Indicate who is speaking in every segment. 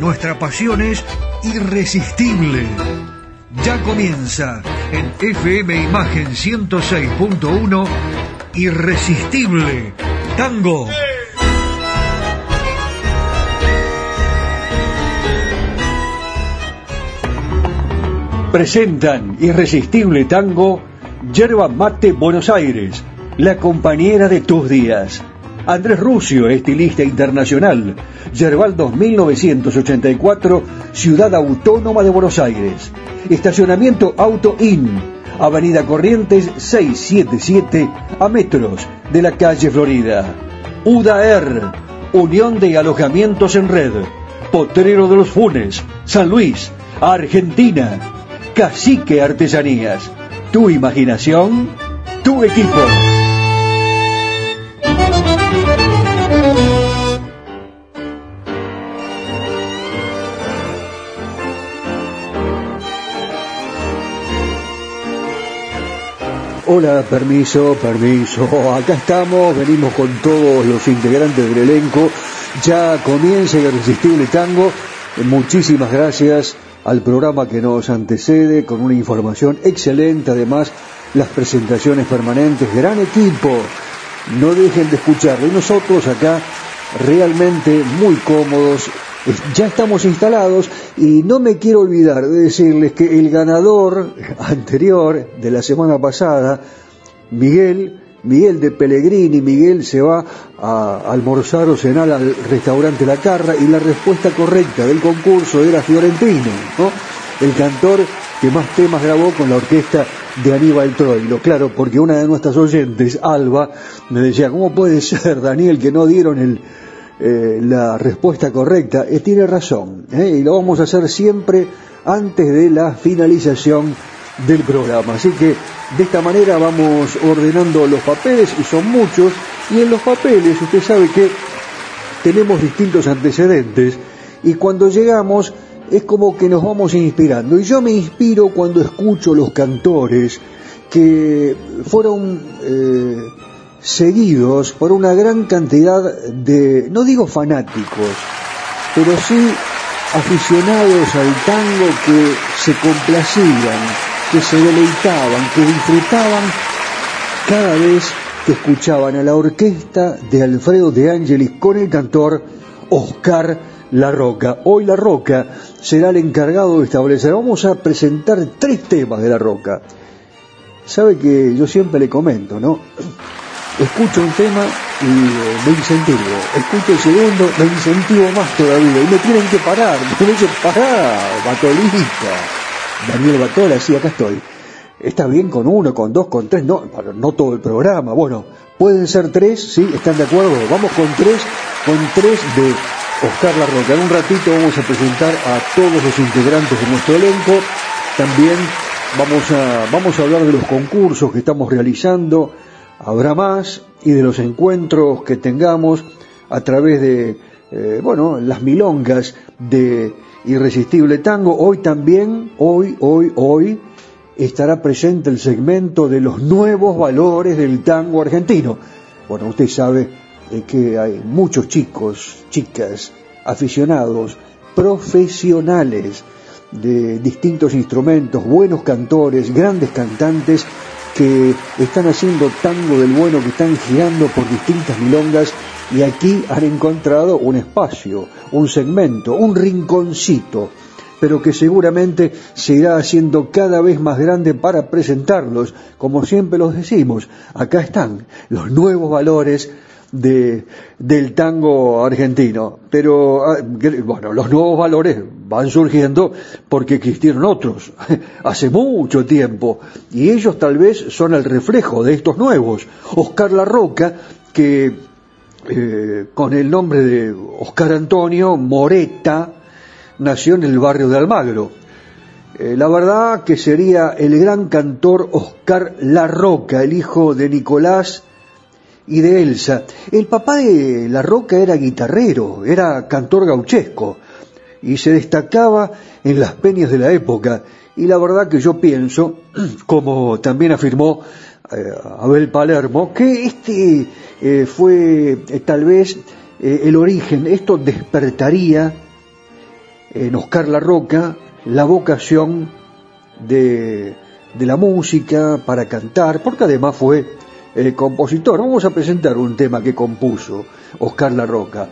Speaker 1: nuestra pasión es irresistible. Ya comienza en FM Imagen 106.1 Irresistible Tango. Presentan Irresistible Tango Yerba Mate Buenos Aires, la compañera de tus días. Andrés Rusio, estilista internacional. Yerbaldos 1984, Ciudad Autónoma de Buenos Aires. Estacionamiento Auto In, Avenida Corrientes 677, a metros de la calle Florida. UDAER, Unión de Alojamientos en Red. Potrero de los Funes, San Luis, Argentina. Cacique Artesanías. Tu imaginación, tu equipo. Hola, permiso, permiso. Acá estamos, venimos con todos los integrantes del elenco. Ya comienza el Irresistible Tango. Muchísimas gracias al programa que nos antecede con una información excelente. Además, las presentaciones permanentes, gran equipo. No dejen de escucharlo. Y nosotros acá realmente muy cómodos, ya estamos instalados y no me quiero olvidar de decirles que el ganador anterior de la semana pasada, Miguel, Miguel de Pellegrini, Miguel se va a almorzar o cenar al restaurante La Carra y la respuesta correcta del concurso era Fiorentino, ¿no? el cantor que más temas grabó con la orquesta de Aníbal Troilo. Claro, porque una de nuestras oyentes, Alba, me decía, ¿cómo puede ser, Daniel, que no dieron el, eh, la respuesta correcta, eh, tiene razón, eh, y lo vamos a hacer siempre antes de la finalización del programa. Así que de esta manera vamos ordenando los papeles, y son muchos, y en los papeles usted sabe que tenemos distintos antecedentes, y cuando llegamos es como que nos vamos inspirando. Y yo me inspiro cuando escucho los cantores que fueron seguidos por una gran cantidad de, no digo fanáticos, pero sí aficionados al tango que se complacían, que se deleitaban, que disfrutaban cada vez que escuchaban a la orquesta de Alfredo de Angelis con el cantor Oscar La Roca. Hoy La Roca será el encargado de establecer. Vamos a presentar tres temas de La Roca. Sabe que yo siempre le comento, ¿no? escucho un tema y eh, me incentivo, escucho el segundo, me incentivo más todavía, y me tienen que parar, me dicen, pará, Batolita, Daniel Batola, sí, acá estoy. Está bien con uno, con dos, con tres, no, no todo el programa, bueno, pueden ser tres, sí, están de acuerdo, vamos con tres, con tres de Oscar Larroca. En un ratito vamos a presentar a todos los integrantes de nuestro elenco, también vamos a, vamos a hablar de los concursos que estamos realizando, habrá más y de los encuentros que tengamos a través de, eh, bueno, las milongas de Irresistible Tango. Hoy también, hoy, hoy, hoy, estará presente el segmento de los nuevos valores del tango argentino. Bueno, usted sabe eh, que hay muchos chicos, chicas, aficionados, profesionales de distintos instrumentos, buenos cantores, grandes cantantes que están haciendo tango del bueno, que están girando por distintas milongas y aquí han encontrado un espacio, un segmento, un rinconcito, pero que seguramente se irá haciendo cada vez más grande para presentarlos, como siempre los decimos, acá están los nuevos valores de, del tango argentino. Pero, ah, bueno, los nuevos valores van surgiendo porque existieron otros hace mucho tiempo y ellos tal vez son el reflejo de estos nuevos. Oscar La Roca, que eh, con el nombre de Oscar Antonio Moreta, nació en el barrio de Almagro. Eh, la verdad que sería el gran cantor Oscar La Roca, el hijo de Nicolás y de Elsa. El papá de La Roca era guitarrero, era cantor gauchesco y se destacaba en las peñas de la época. Y la verdad que yo pienso, como también afirmó eh, Abel Palermo, que este eh, fue eh, tal vez el origen, esto despertaría en Oscar La Roca la vocación de, de la música para cantar, porque además fue el compositor. Vamos a presentar un tema que compuso Oscar La Roca.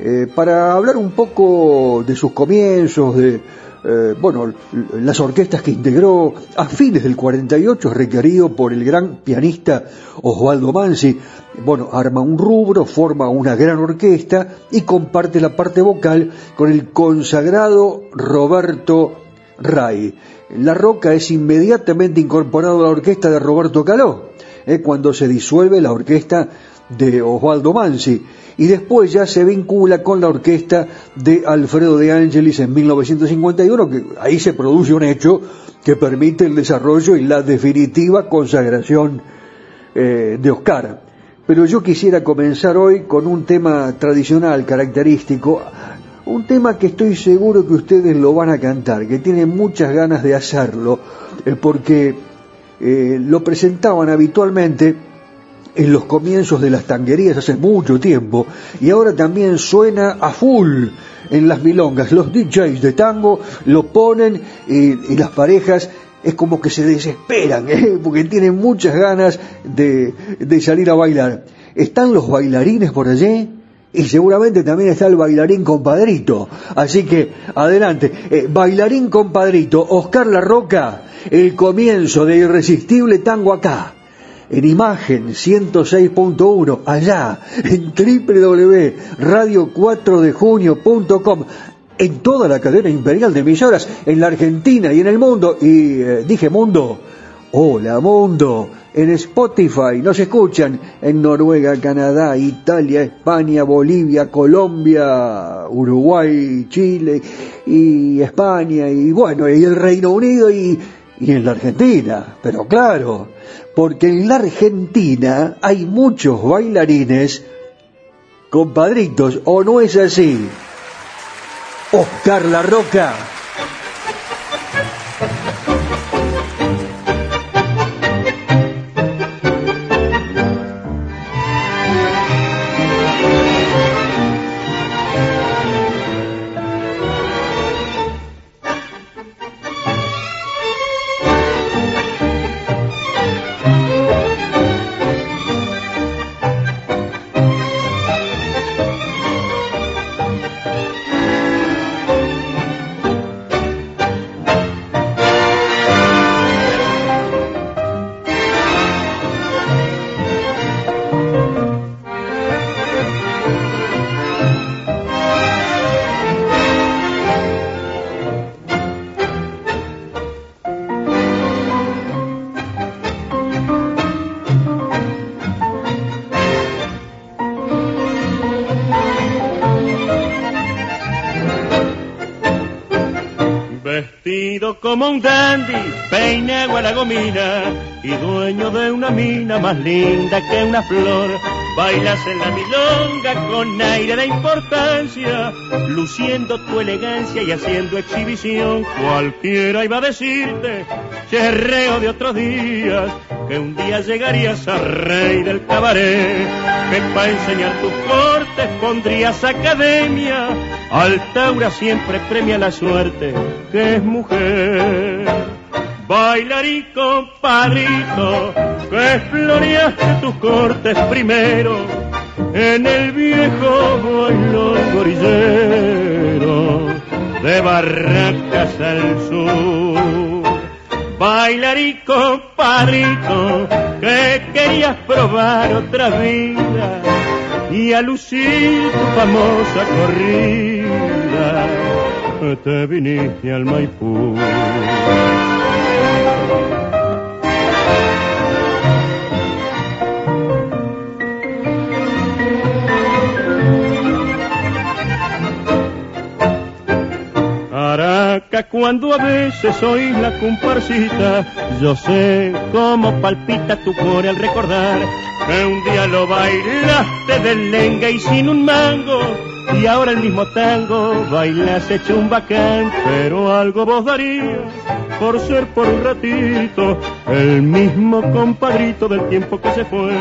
Speaker 1: Eh, para hablar un poco de sus comienzos, de eh, bueno, las orquestas que integró a fines del 48, requerido por el gran pianista Osvaldo Mansi. Bueno, arma un rubro, forma una gran orquesta y comparte la parte vocal con el consagrado Roberto Ray. La Roca es inmediatamente incorporado a la orquesta de Roberto Caló cuando se disuelve la orquesta de Osvaldo Mansi y después ya se vincula con la orquesta de Alfredo de Angelis en 1951, que ahí se produce un hecho que permite el desarrollo y la definitiva consagración eh, de Oscar. Pero yo quisiera comenzar hoy con un tema tradicional, característico, un tema que estoy seguro que ustedes lo van a cantar, que tienen muchas ganas de hacerlo, eh, porque eh, lo presentaban habitualmente en los comienzos de las tanguerías hace mucho tiempo y ahora también suena a full en las milongas. Los DJs de tango lo ponen y, las parejas es como que se desesperan ¿eh? porque tienen muchas ganas de, salir a bailar. ¿Están los bailarines por allí? Y seguramente también está el bailarín compadrito. Así que, adelante. Eh, bailarín compadrito, Oscar La Roca, el comienzo de Irresistible Tango acá, en imagen 106.1, allá, en www.radio4dejunio.com, en toda la cadena imperial de emisoras, en la Argentina y en el mundo, y eh, dije mundo, hola mundo, en Spotify, nos escuchan en Noruega, Canadá, Italia, España, Bolivia, Colombia, Uruguay, Chile y España y bueno, y el Reino Unido y y en la Argentina, pero claro, porque en la Argentina hay muchos bailarines compadritos, ¿o no es así? Oscar La Roca.
Speaker 2: Como un dandy, la gomina y dueño de una mina más linda que una flor. Bailas en la milonga con aire de importancia, luciendo tu elegancia y haciendo exhibición. Cualquiera iba a decirte, cherreo de otros días, que un día llegarías a rey del cabaret, que para enseñar tus cortes pondrías academia Altaura siempre premia la suerte que es mujer. Bailarín compadrito, que floreaste tus cortes primero, en el viejo bailón gorillero de Barracas al sur. Bailar y compadrito, que querías probar otra vida y a tu famosa corrida, te viniste al Maipú. cuando a veces oís la comparsita, yo sé cómo palpita tu core al recordar que un día lo bailaste de lenga y sin un mango, y ahora el mismo tango bailas hecho un bacán, pero algo vos darías por ser por un ratito el mismo compadrito del tiempo que se fue.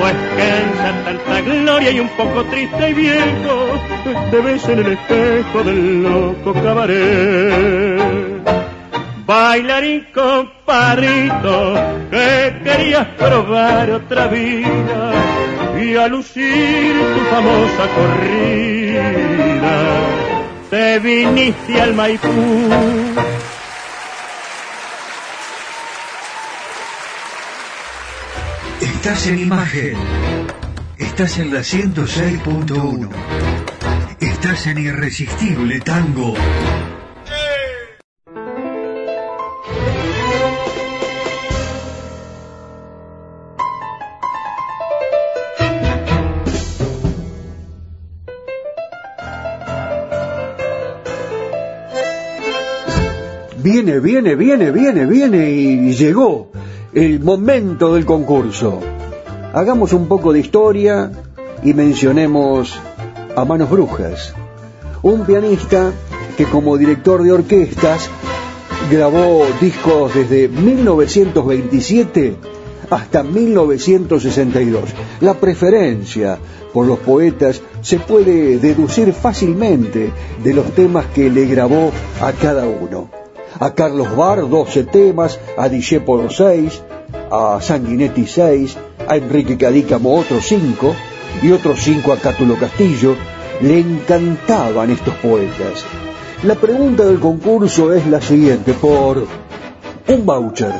Speaker 2: Pues cansa tanta gloria y un poco triste y viejo, te ves en el espejo del loco cabaret. Bailarín compadrito, que querías probar otra vida y a lucir tu famosa corrida, te viniste al Maipú
Speaker 3: Estás en imagen. Estás en la 106.1. Estás en Irresistible Tango.
Speaker 1: Viene, viene, viene, viene, viene y llegó el momento del concurso. Hagamos un poco de historia y mencionemos a Manos Brujas, un pianista que como director de orquestas grabó discos desde 1927 hasta 1962. La preferencia por los poetas se puede deducir fácilmente de los temas que le grabó a cada uno a Carlos Bar 12 temas, a Discepolo 6, a Sanguinetti 6, a Enrique Cadícamo otros 5 y otros 5 a Cátulo Castillo. Le encantaban estos poetas. La pregunta del concurso es la siguiente, por un voucher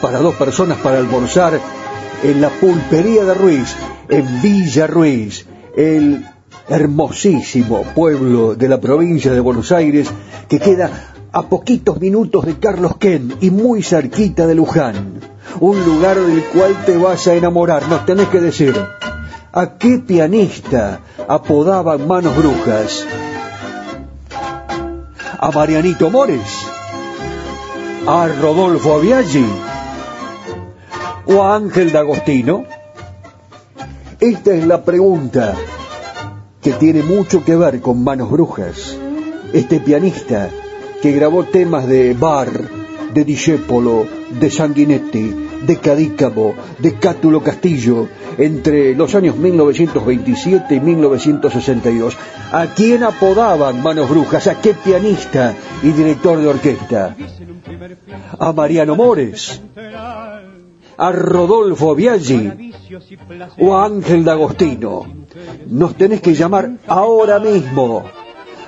Speaker 1: para dos personas para almorzar en la pulpería de Ruiz, en Villa Ruiz, el hermosísimo pueblo de la provincia de Buenos Aires que queda a poquitos minutos de Carlos Ken y muy cerquita de Luján. Un lugar del cual te vas a enamorar, nos tenés que decir. ¿A qué pianista apodaban manos brujas? ¿A Marianito Mores? ¿A Rodolfo Aviaggi? ¿O a Ángel D'Agostino? Esta es la pregunta que tiene mucho que ver con manos brujas. Este pianista que grabó temas de Bar, de Discepolo, de Sanguinetti, de Cadícamo, de Cátulo Castillo, entre los años 1927 y 1962. ¿A quién apodaban Manos Brujas? ¿A qué pianista y director de orquesta? ¿A Mariano Mores? ¿A Rodolfo Biaggi? ¿O a Ángel D'Agostino? Nos tenés que llamar ahora mismo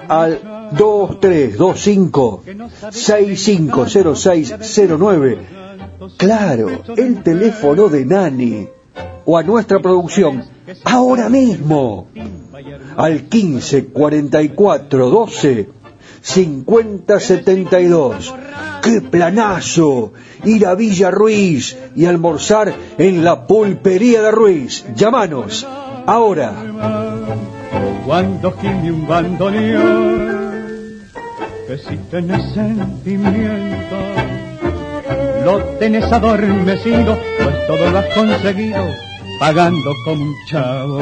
Speaker 1: al 2325-650609. Claro, el teléfono de Nani. O a nuestra producción, ahora mismo. Al 15 44 12 50 72. ¡Qué planazo! Ir a Villa Ruiz y almorzar en la pulpería de Ruiz. Llámanos, ahora.
Speaker 2: Que si tenés sentimiento, lo tenés adormecido, pues todo lo has conseguido pagando como un chavo.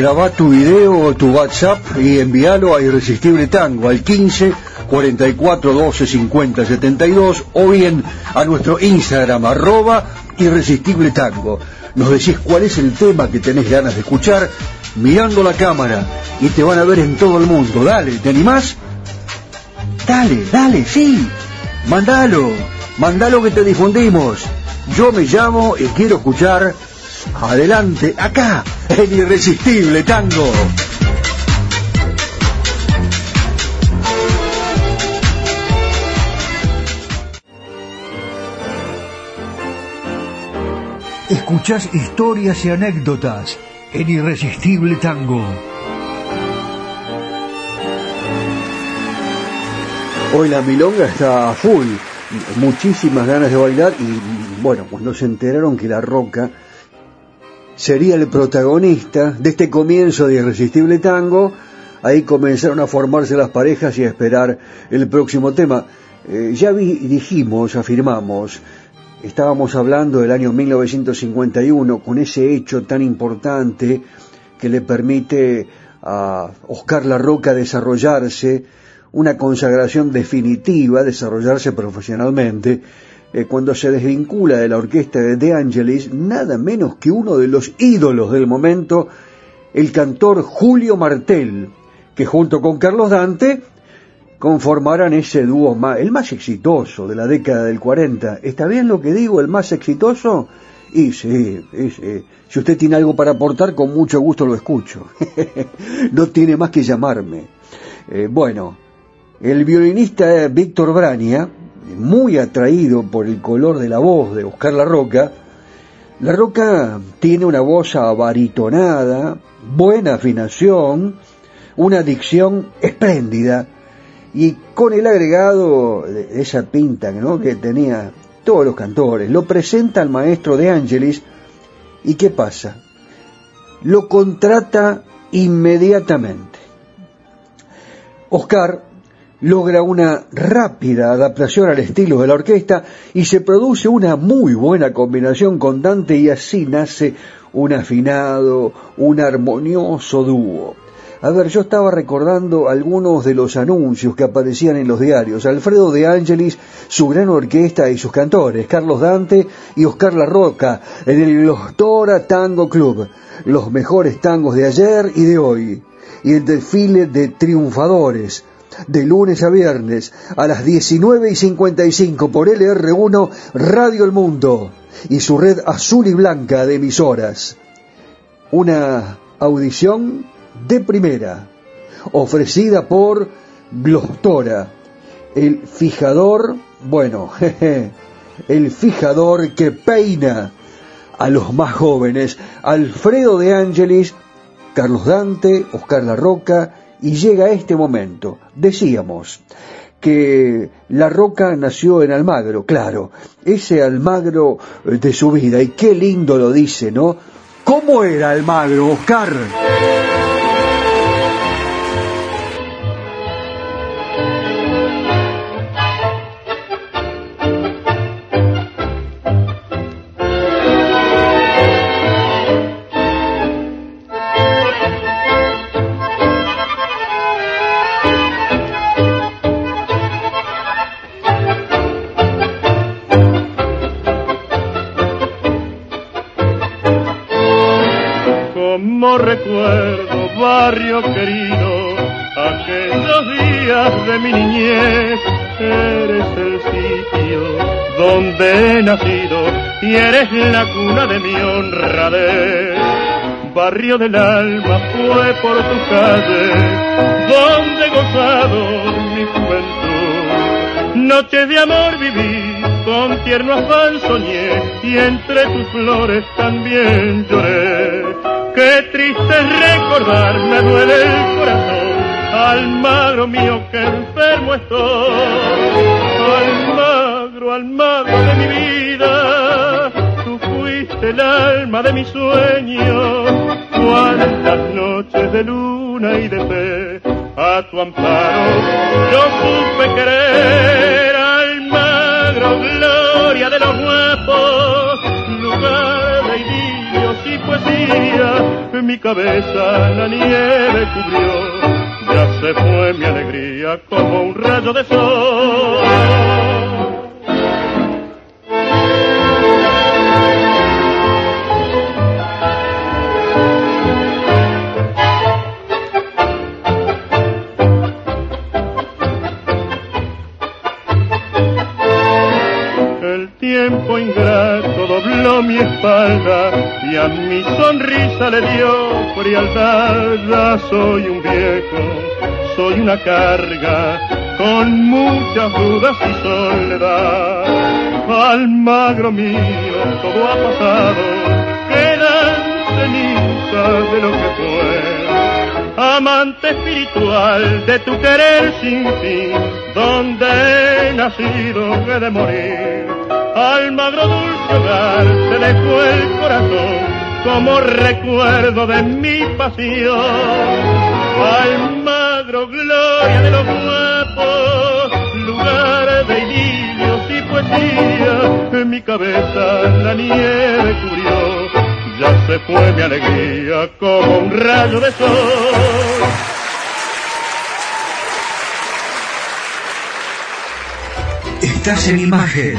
Speaker 1: Graba tu video o tu WhatsApp y envíalo a Irresistible Tango al 15 44 12 50 72 o bien a nuestro Instagram arroba Irresistible Tango. Nos decís cuál es el tema que tenés ganas de escuchar mirando la cámara y te van a ver en todo el mundo. Dale, ¿te animás? Dale, dale, sí. Mandalo, mandalo que te difundimos. Yo me llamo y quiero escuchar adelante, acá, el irresistible tango. Escuchás historias y anécdotas en Irresistible Tango. Hoy la milonga está full, muchísimas ganas de bailar y bueno, cuando se enteraron que la roca sería el protagonista de este comienzo de Irresistible Tango, ahí comenzaron a formarse las parejas y a esperar el próximo tema. Eh, ya dijimos, afirmamos, estábamos hablando del año 1951 con ese hecho tan importante que le permite a Oscar La Roca desarrollarse, una consagración definitiva, desarrollarse profesionalmente, eh, cuando se desvincula de la orquesta de De Angelis, nada menos que uno de los ídolos del momento, el cantor Julio Martel, que junto con Carlos Dante conformarán ese dúo el más exitoso de la década del 40. ¿Está bien lo que digo, el más exitoso? Y sí, si usted tiene algo para aportar, con mucho gusto lo escucho. no tiene más que llamarme. Eh, bueno, el violinista Víctor Brania, muy atraído por el color de la voz de Oscar La Roca, La Roca tiene una voz abaritonada, buena afinación, una dicción espléndida, y con el agregado de esa pinta ¿no? que tenía todos los cantores, lo presenta al maestro de Ángeles y ¿qué pasa? Lo contrata inmediatamente. Oscar logra una rápida adaptación al estilo de la orquesta y se produce una muy buena combinación con Dante y así nace un afinado, un armonioso dúo. A ver, yo estaba recordando algunos de los anuncios que aparecían en los diarios. Alfredo de Angelis, su gran orquesta y sus cantores, Carlos Dante y Oscar La Roca, en el Lostora Tango Club. Los mejores tangos de ayer y de hoy. Y el desfile de triunfadores, de lunes a viernes, a las 19 y 55 por LR1 Radio El Mundo y su red azul y blanca de emisoras. Una audición de primera, ofrecida por Glostora, el fijador, bueno, el fijador que peina a los más jóvenes, Alfredo de Ángelis, Carlos Dante, Oscar La Roca, y llega este momento. Decíamos que La Roca nació en Almagro, claro, ese Almagro de su vida, y qué lindo lo dice, ¿no? ¿Cómo era Almagro, Oscar?
Speaker 2: Eres la cuna de mi honradez. Barrio del alma fue por tu calle, donde he gozado mi juventud. Noche de amor viví, con tierno afán soñé, y entre tus flores también lloré. Qué triste recordar, me duele el corazón, Almagro mío que enfermo estoy. Almagro, Almagro alma de mi sueño. Cuántas noches de luna y de fe, a tu amparo yo supe querer. Almagro, gloria de los guapos, lugar de idilios y poesía mi cabeza la nieve cubrió, ya se fue mi alegría como un rayo de sol. Y a mi sonrisa le dio frialdad. Ya soy un viejo, soy una carga con muchas dudas y soledad. Almagro mío, todo ha pasado, quedan cenizas de lo que fue. Amante espiritual de tu querer sin fin, donde he nacido he de morir Almagro dulce hogar se dejó el corazón como recuerdo de mi pasión. Almagro gloria de los guapos, lugar de idilios y poesía. En mi cabeza la nieve cubrió, ya se fue mi alegría como un rayo de sol.
Speaker 3: Estás en imagen.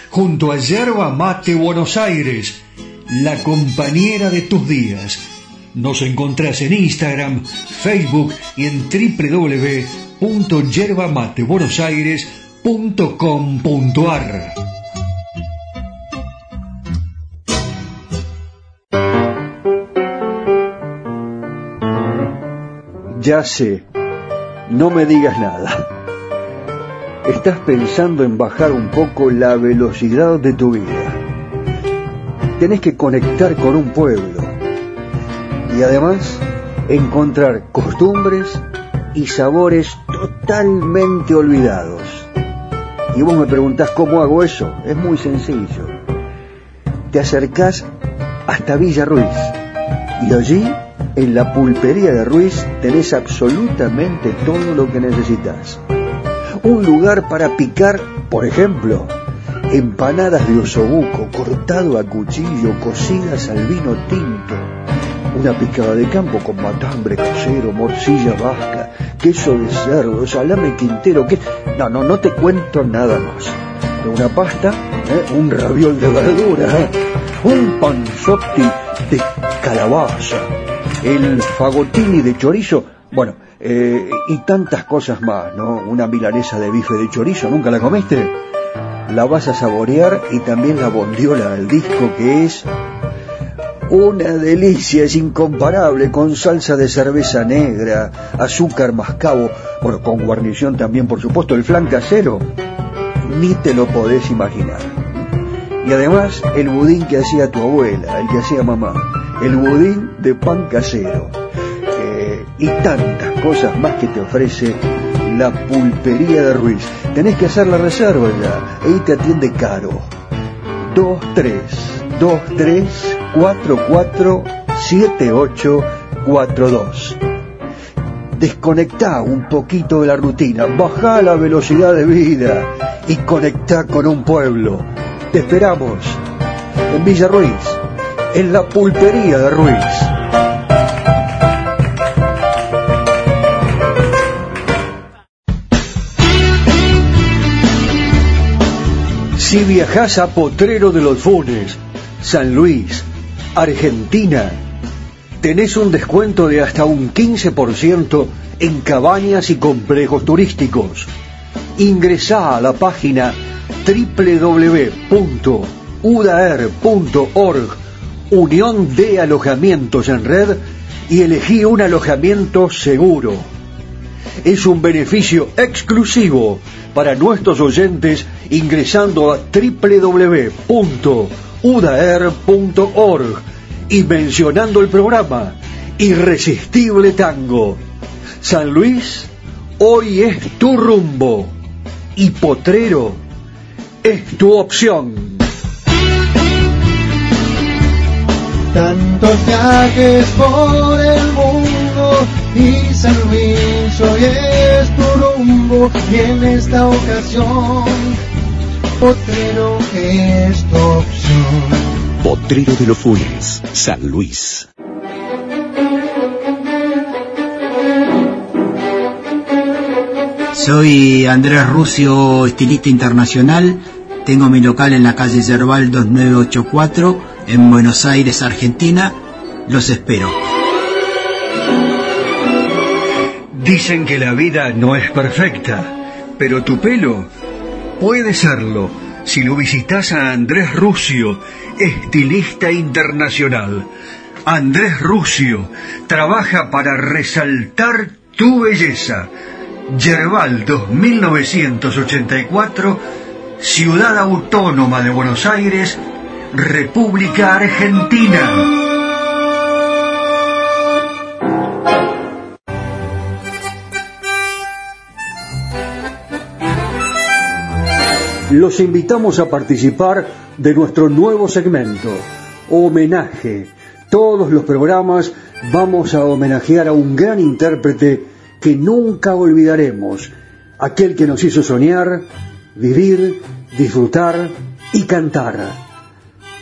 Speaker 3: junto a Yerba Mate Buenos Aires, la compañera de tus días. Nos encontrás en Instagram, Facebook y en www.yerbamatebuenosaires.com.ar.
Speaker 1: Ya sé, no me digas nada. Estás pensando en bajar un poco la velocidad de tu vida. Tenés que conectar con un pueblo y además encontrar costumbres y sabores totalmente olvidados. Y vos me preguntás cómo hago eso. Es muy sencillo. Te acercás hasta Villa Ruiz y allí, en la pulpería de Ruiz, tenés absolutamente todo lo que necesitas un lugar para picar, por ejemplo, empanadas de osobuco cortado a cuchillo, cocidas al vino tinto, una picada de campo con matambre casero, morcilla vasca, queso de cerdo, salame quintero, que... No, no, no te cuento nada más. Una pasta, ¿eh? un raviol de verdura, ¿eh? un panzotti de calabaza, el fagotini de chorizo, bueno, eh, y tantas cosas más, ¿no? Una milanesa de bife de chorizo, ¿nunca la comiste? La vas a saborear y también la bondiola del disco que es una delicia, es incomparable, con salsa de cerveza negra, azúcar mascabo, bueno, con guarnición también, por supuesto, el flan casero, ni te lo podés imaginar. Y además, el budín que hacía tu abuela, el que hacía mamá, el budín de pan casero y tantas cosas más que te ofrece la pulpería de Ruiz. Tenés que hacer la reserva ya, ahí te atiende caro. 23 23 44 7842. Desconectá un poquito de la rutina, bajá la velocidad de vida y conectá con un pueblo. Te esperamos en Villa Ruiz, en la pulpería de Ruiz. Si viajas a Potrero de los Funes, San Luis, Argentina, tenés un descuento de hasta un 15% en cabañas y complejos turísticos. Ingresá a la página www.udar.org, Unión de Alojamientos en Red, y elegí un alojamiento seguro. Es un beneficio exclusivo para nuestros oyentes ingresando a www.udaer.org y mencionando el programa Irresistible Tango. San Luis, hoy es tu rumbo y Potrero es tu opción.
Speaker 4: Tantos viajes por el mundo y San Luis hoy es tu rumbo y en esta ocasión Potrero es tu opción.
Speaker 5: Potrero de los Funes, San Luis.
Speaker 6: Soy Andrés Rucio, estilista internacional. Tengo mi local en la calle Yerbal 2984 en Buenos Aires, Argentina. Los espero.
Speaker 3: Dicen que la vida no es perfecta, pero tu pelo puede serlo si lo visitas a Andrés Rucio, estilista internacional. Andrés Rucio trabaja para resaltar tu belleza. Yerbal 2984, Ciudad Autónoma de Buenos Aires, República Argentina.
Speaker 1: Los invitamos a participar de nuestro nuevo segmento, Homenaje. Todos los programas vamos a homenajear a un gran intérprete que nunca olvidaremos, aquel que nos hizo soñar, vivir, disfrutar y cantar.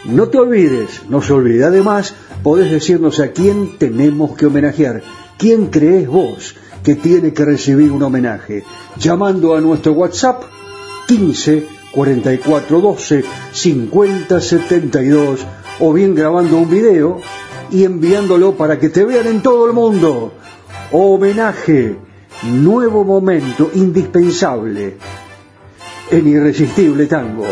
Speaker 1: No te olvides, no se olvide. Además, podés decirnos a quién tenemos que homenajear, quién crees vos que tiene que recibir un homenaje, llamando a nuestro WhatsApp 15 44 12 50 72 o bien grabando un video y enviándolo para que te vean en todo el mundo. Homenaje, nuevo momento indispensable en Irresistible Tango.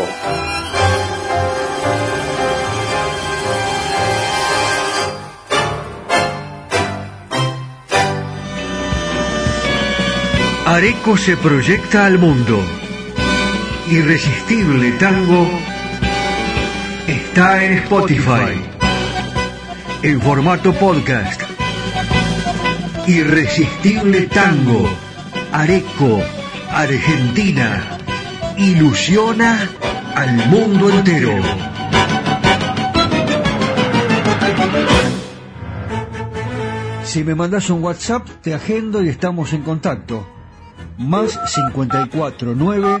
Speaker 3: Areco se proyecta al mundo. Irresistible Tango está en Spotify, en formato podcast. Irresistible Tango, Areco, Argentina, ilusiona al mundo entero. Si me mandas un WhatsApp, te agendo y estamos en contacto. Más 54 9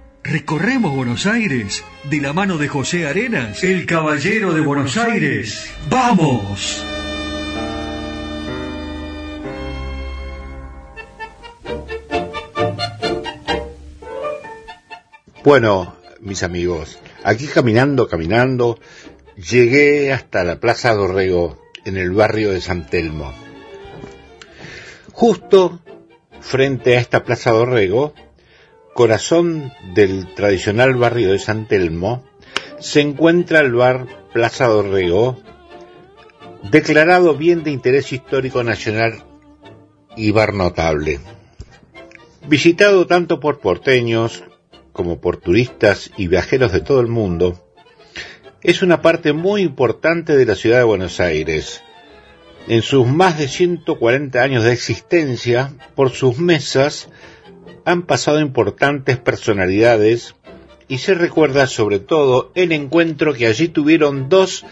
Speaker 3: recorremos Buenos Aires de la mano de José Arenas, el caballero de Buenos Aires. ¡Vamos!
Speaker 7: Bueno, mis amigos, aquí caminando, caminando, llegué hasta la Plaza Dorrego, en el barrio de San Telmo. Justo frente a esta Plaza Dorrego, corazón del tradicional barrio de San Telmo, se encuentra el bar Plaza Dorrego, declarado bien de interés histórico nacional y bar notable. Visitado tanto por porteños como por turistas y viajeros de todo el mundo, es una parte muy importante de la ciudad de Buenos Aires. En sus más de 140 años de existencia, por sus mesas han pasado importantes personalidades y se recuerda sobre todo el encuentro que allí tuvieron dos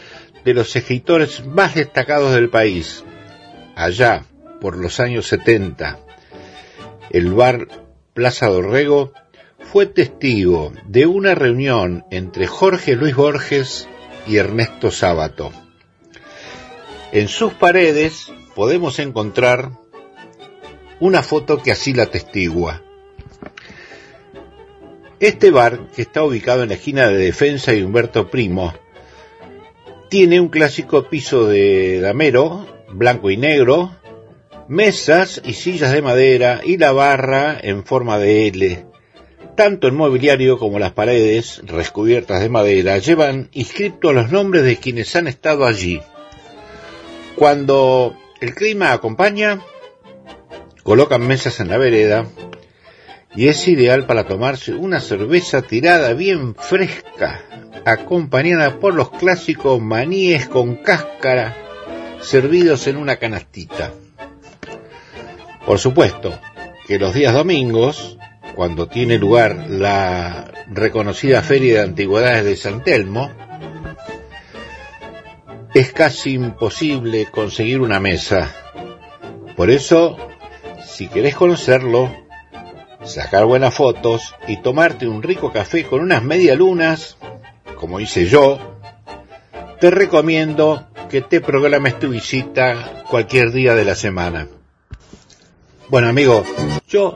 Speaker 7: de los escritores más destacados del país, allá por los años 70. El bar Plaza Dorrego fue testigo de una reunión entre Jorge Luis Borges y Ernesto Sábato. En sus paredes podemos encontrar una foto que así la testigua. Este bar, que está ubicado en la esquina de Defensa y Humberto Primo, tiene un clásico piso de damero, blanco y negro, mesas y sillas de madera y la barra en forma de L. Tanto el mobiliario como las paredes, recubiertas de madera, llevan inscritos los nombres de quienes han estado allí. Cuando el clima acompaña, colocan mesas en la vereda y es ideal para tomarse una cerveza tirada bien fresca, acompañada por los clásicos maníes con cáscara servidos en una canastita. Por supuesto que los días domingos, cuando tiene lugar la reconocida Feria de Antigüedades de San Telmo, es casi imposible conseguir una mesa. Por eso si querés conocerlo, sacar buenas fotos y tomarte un rico café con unas medialunas, como hice yo, te recomiendo que te programes tu visita cualquier día de la semana. Bueno amigo, yo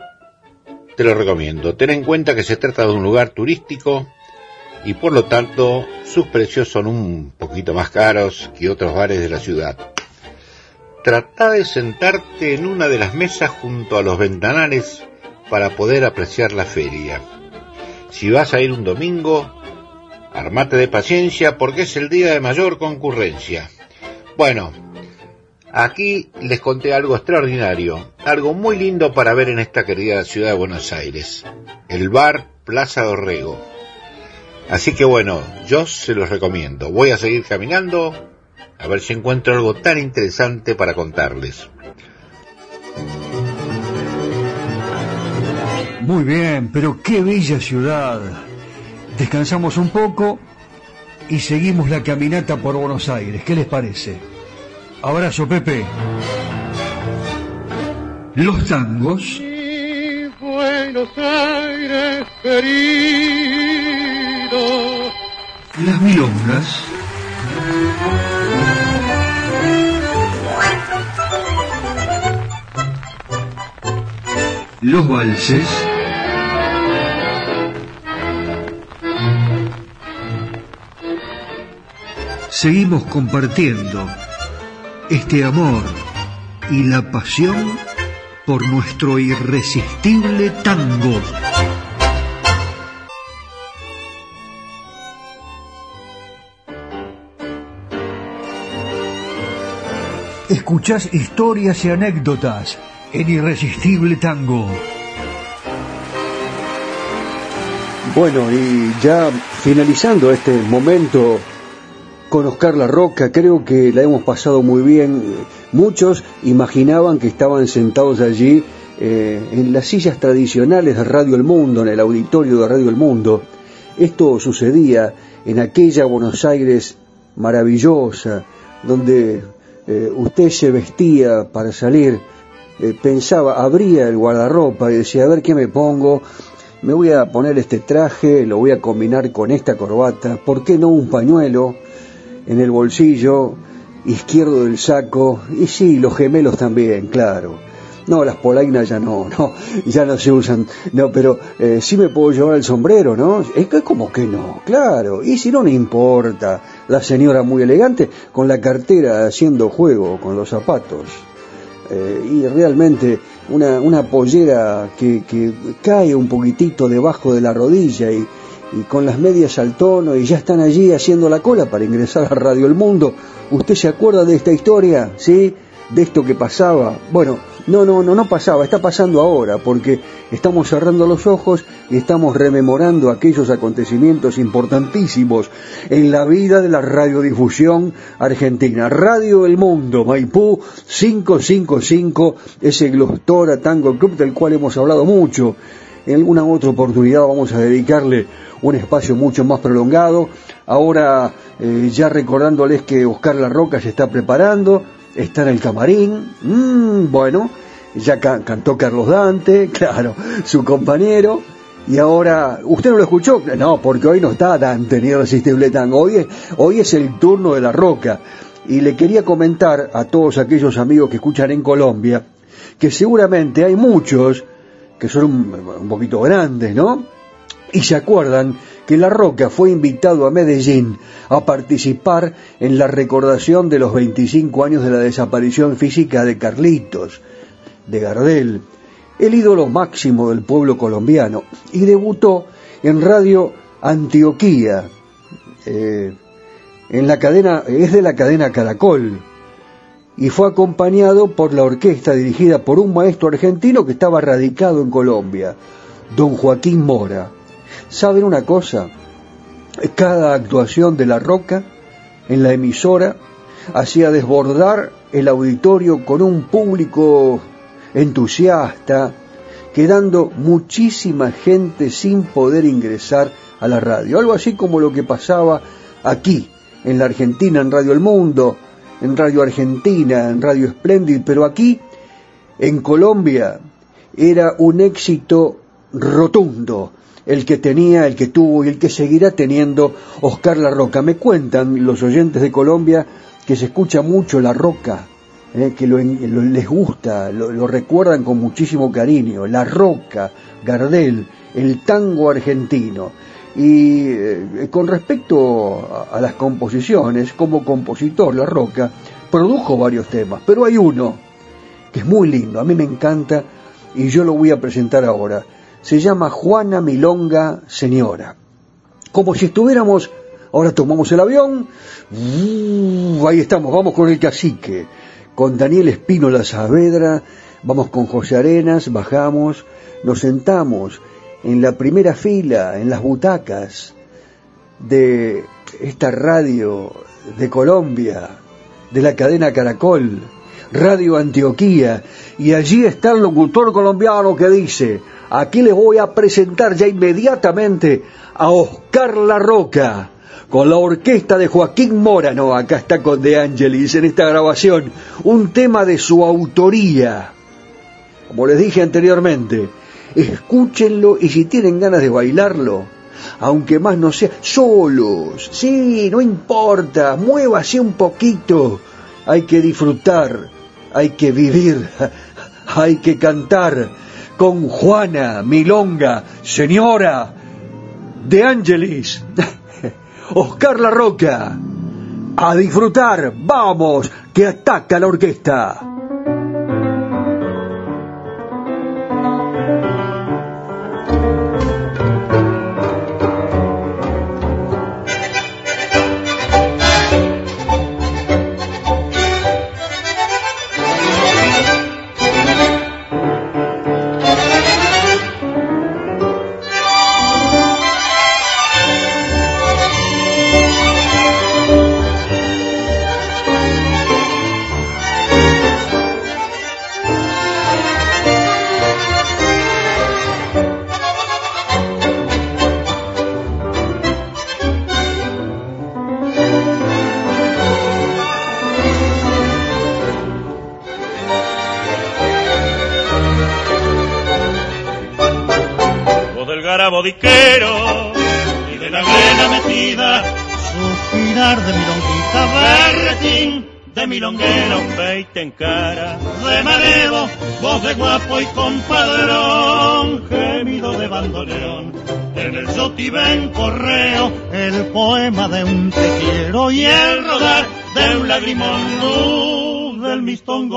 Speaker 7: te lo recomiendo. Ten en cuenta que se trata de un lugar turístico y por lo tanto sus precios son un poquito más caros que otros bares de la ciudad. Trata de sentarte en una de las mesas junto a los ventanales para poder apreciar la feria. Si vas a ir un domingo, armate de paciencia porque es el día de mayor concurrencia. Bueno, aquí les conté algo extraordinario, algo muy lindo para ver en esta querida ciudad de Buenos Aires, el bar Plaza Dorrego. Así que bueno, yo se los recomiendo. Voy a seguir caminando a ver si encuentro algo tan interesante para contarles.
Speaker 3: Muy bien, pero qué bella ciudad. Descansamos un poco y seguimos la caminata por Buenos Aires. ¿Qué les parece? Abrazo, Pepe. Los tangos.
Speaker 2: Buenos Aires
Speaker 3: Las milongas. los valses, seguimos compartiendo este amor y la pasión por nuestro irresistible tango. Escuchás historias y anécdotas en Irresistible Tango.
Speaker 1: Bueno, y ya finalizando este momento con Oscar La Roca, creo que la hemos pasado muy bien. Muchos imaginaban que estaban sentados allí eh, en las sillas tradicionales de Radio El Mundo, en el auditorio de Radio El Mundo. Esto sucedía en aquella Buenos Aires maravillosa, donde eh, usted se vestía para salir eh, pensaba, abría el guardarropa y decía, a ver qué me pongo, me voy a poner este traje, lo voy a combinar con esta corbata, ¿por qué no un pañuelo en el bolsillo izquierdo del saco? Y sí, los gemelos también, claro. No, las polainas ya no, no, ya no se usan. No, pero eh, sí me puedo llevar el sombrero, ¿no? Es que como que no, claro. Y si no, no importa. La señora muy elegante con la cartera haciendo juego con los zapatos. Eh, y realmente una, una pollera que, que, cae un poquitito debajo de la rodilla y, y, con las medias al tono y ya están allí haciendo la cola para ingresar a Radio El Mundo. ¿Usted se acuerda de esta historia? ¿Sí? De esto que pasaba. Bueno, no, no, no, no pasaba, está pasando ahora, porque estamos cerrando los ojos y estamos rememorando aquellos acontecimientos importantísimos en la vida de la radiodifusión argentina. Radio El Mundo, Maipú 555, ese Glostora Tango Club del cual hemos hablado mucho. En alguna otra oportunidad vamos a dedicarle un espacio mucho más prolongado ahora eh, ya recordándoles que Oscar La Roca se está preparando, está en el camarín, mm, bueno, ya cantó Carlos Dante, claro, su compañero, y ahora, ¿usted no lo escuchó? No, porque hoy no está Dante ni Irresistible Tango, hoy es, hoy es el turno de La Roca. Y le quería comentar a todos aquellos amigos que escuchan en Colombia, que seguramente hay muchos que son un, poquito grandes, ¿no? Y se acuerdan que La Roca fue invitado a Medellín a participar en la recordación de los 25 años de la desaparición física de Carlitos, de Gardel, el ídolo máximo del pueblo colombiano, y debutó en Radio Antioquía, eh, en la cadena, es de la cadena Caracol, y fue acompañado por la orquesta dirigida por un maestro argentino que estaba radicado en Colombia, don Joaquín Mora. ¿Saben una cosa? Cada actuación de La Roca en la emisora hacía desbordar el auditorio con un público entusiasta, quedando muchísima gente sin poder ingresar a la radio. Algo así como lo que pasaba aquí, en la Argentina, en Radio El Mundo, en Radio Argentina, en Radio Splendid, pero aquí, en Colombia, era un éxito rotundo el que tenía, el que tuvo y el que seguirá teniendo Oscar La Roca. Me cuentan los oyentes de Colombia que se escucha mucho La Roca, eh, que les gusta, lo, recuerdan con muchísimo cariño. La Roca, Gardel, el tango argentino. Y eh, con respecto a, las composiciones, como compositor, La Roca produjo varios temas, pero hay uno que es muy lindo, a mí me encanta y yo lo voy a presentar ahora. Se llama Juana Milonga Señora. Como si estuviéramos, ahora tomamos el avión, uh, ahí estamos, vamos con el cacique, con Daniel Espínola Saavedra, vamos con José Arenas, bajamos, nos sentamos en la primera fila, en las butacas de esta radio de Colombia, de la cadena Caracol, Radio Antioquía, y allí está el locutor colombiano que dice, aquí les voy a presentar ya inmediatamente a Oscar La Roca, con la orquesta de Joaquín Morano, acá está con De Angelis en esta grabación, un tema de su autoría. Como les dije anteriormente, escúchenlo y si tienen ganas de bailarlo, aunque más no sea, solos, sí, no importa, muévase un poquito, hay que disfrutar, hay que vivir, hay que cantar con Juana, Milonga, Señora, De Ángeles, Oscar La Roca, a disfrutar, vamos, que ataca la orquesta.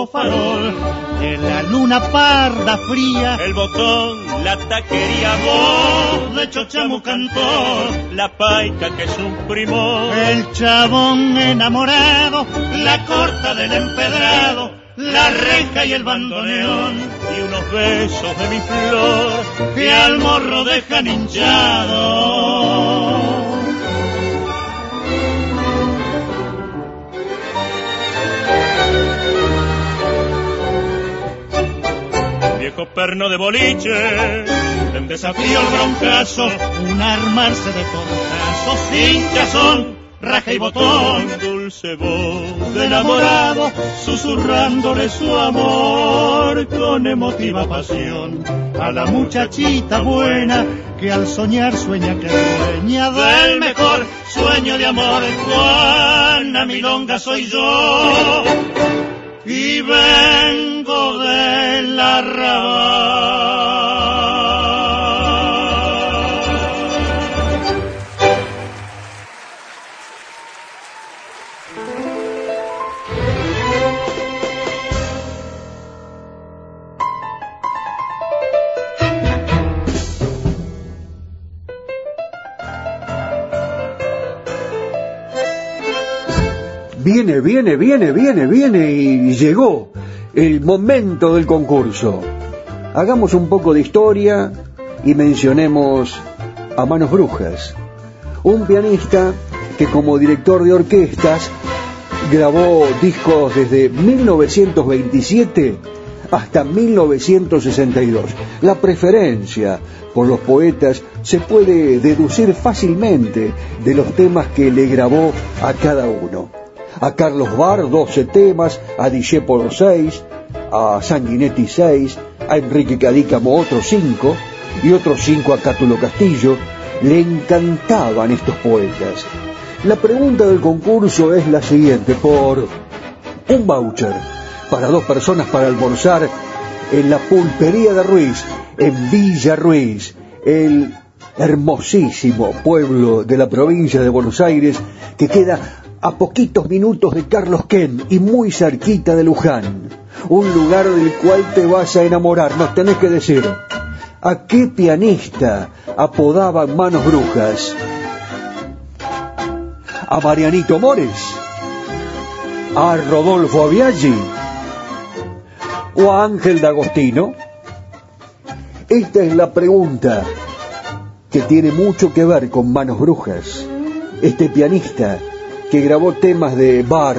Speaker 2: Farol, en la luna parda fría, el botón la taquería voz de Chochamo cantó, la paica que es un el chabón enamorado, la corta del empedrado, la reja y el bandoneón, y unos besos de mi flor que al morro dejan hinchado. Perno de boliche,
Speaker 8: en desafío al broncazo, un armarse de tortazo sin cazón, raja y botón, dulce voz de enamorado, susurrándole su amor con emotiva pasión a la muchachita buena que al soñar sueña que sueña del mejor sueño de amor. Juana Milonga soy yo y vengo de la arrabal.
Speaker 1: Viene, viene, viene, viene, viene y llegó el momento del concurso. Hagamos un poco de historia y mencionemos a Manos Brujas, un pianista que como director de orquestas grabó discos desde 1927 hasta 1962. La preferencia por los poetas se puede deducir fácilmente de los temas que le grabó a cada uno a Carlos Bar 12 temas, a Discepolo 6, a Sanguinetti 6, a Enrique Cadícamo otros 5 y otros 5 a Cátulo Castillo. Le encantaban estos poetas. La pregunta del concurso es la siguiente, por un voucher para dos personas para almorzar en la pulpería de Ruiz, en Villa Ruiz, el hermosísimo pueblo de la provincia de Buenos Aires que queda a poquitos minutos de Carlos Ken y muy cerquita de Luján. Un lugar del cual te vas a enamorar, nos tenés que decir. ¿A qué pianista apodaban manos brujas? ¿A Marianito Mores? ¿A Rodolfo Aviaggi? ¿O a Ángel D'Agostino? Esta es la pregunta que tiene mucho que ver con Manos Brujas. Este pianista que grabó temas de Bar,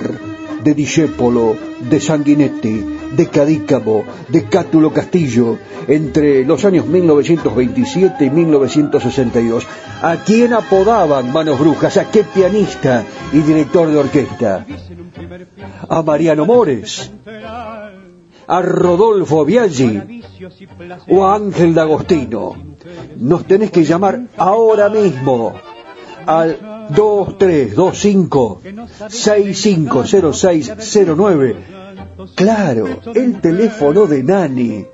Speaker 1: de Discepolo, de Sanguinetti, de Cadícamo, de Cátulo Castillo, entre los años 1927 y 1962. ¿A quién apodaban Manos Brujas? ¿A qué pianista y director de orquesta? ¿A Mariano Mores? ¿A Rodolfo Biaggi? ¿O a Ángel D'Agostino? Nos tenés que llamar ahora mismo al 2325 650609. Claro, el teléfono de Nani.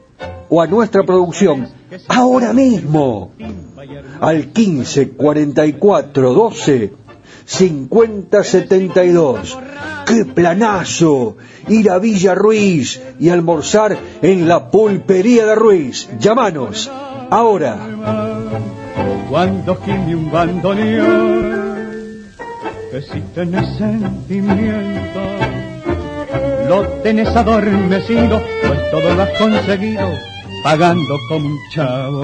Speaker 1: O a nuestra producción, ahora mismo. Al 15 44 12 50 72. ¡Qué planazo! Ir a Villa Ruiz y almorzar en la pulpería de Ruiz. Llámanos, ahora.
Speaker 9: Que si tenés sentimiento, lo tenés adormecido, pues todo lo has conseguido pagando como un chavo.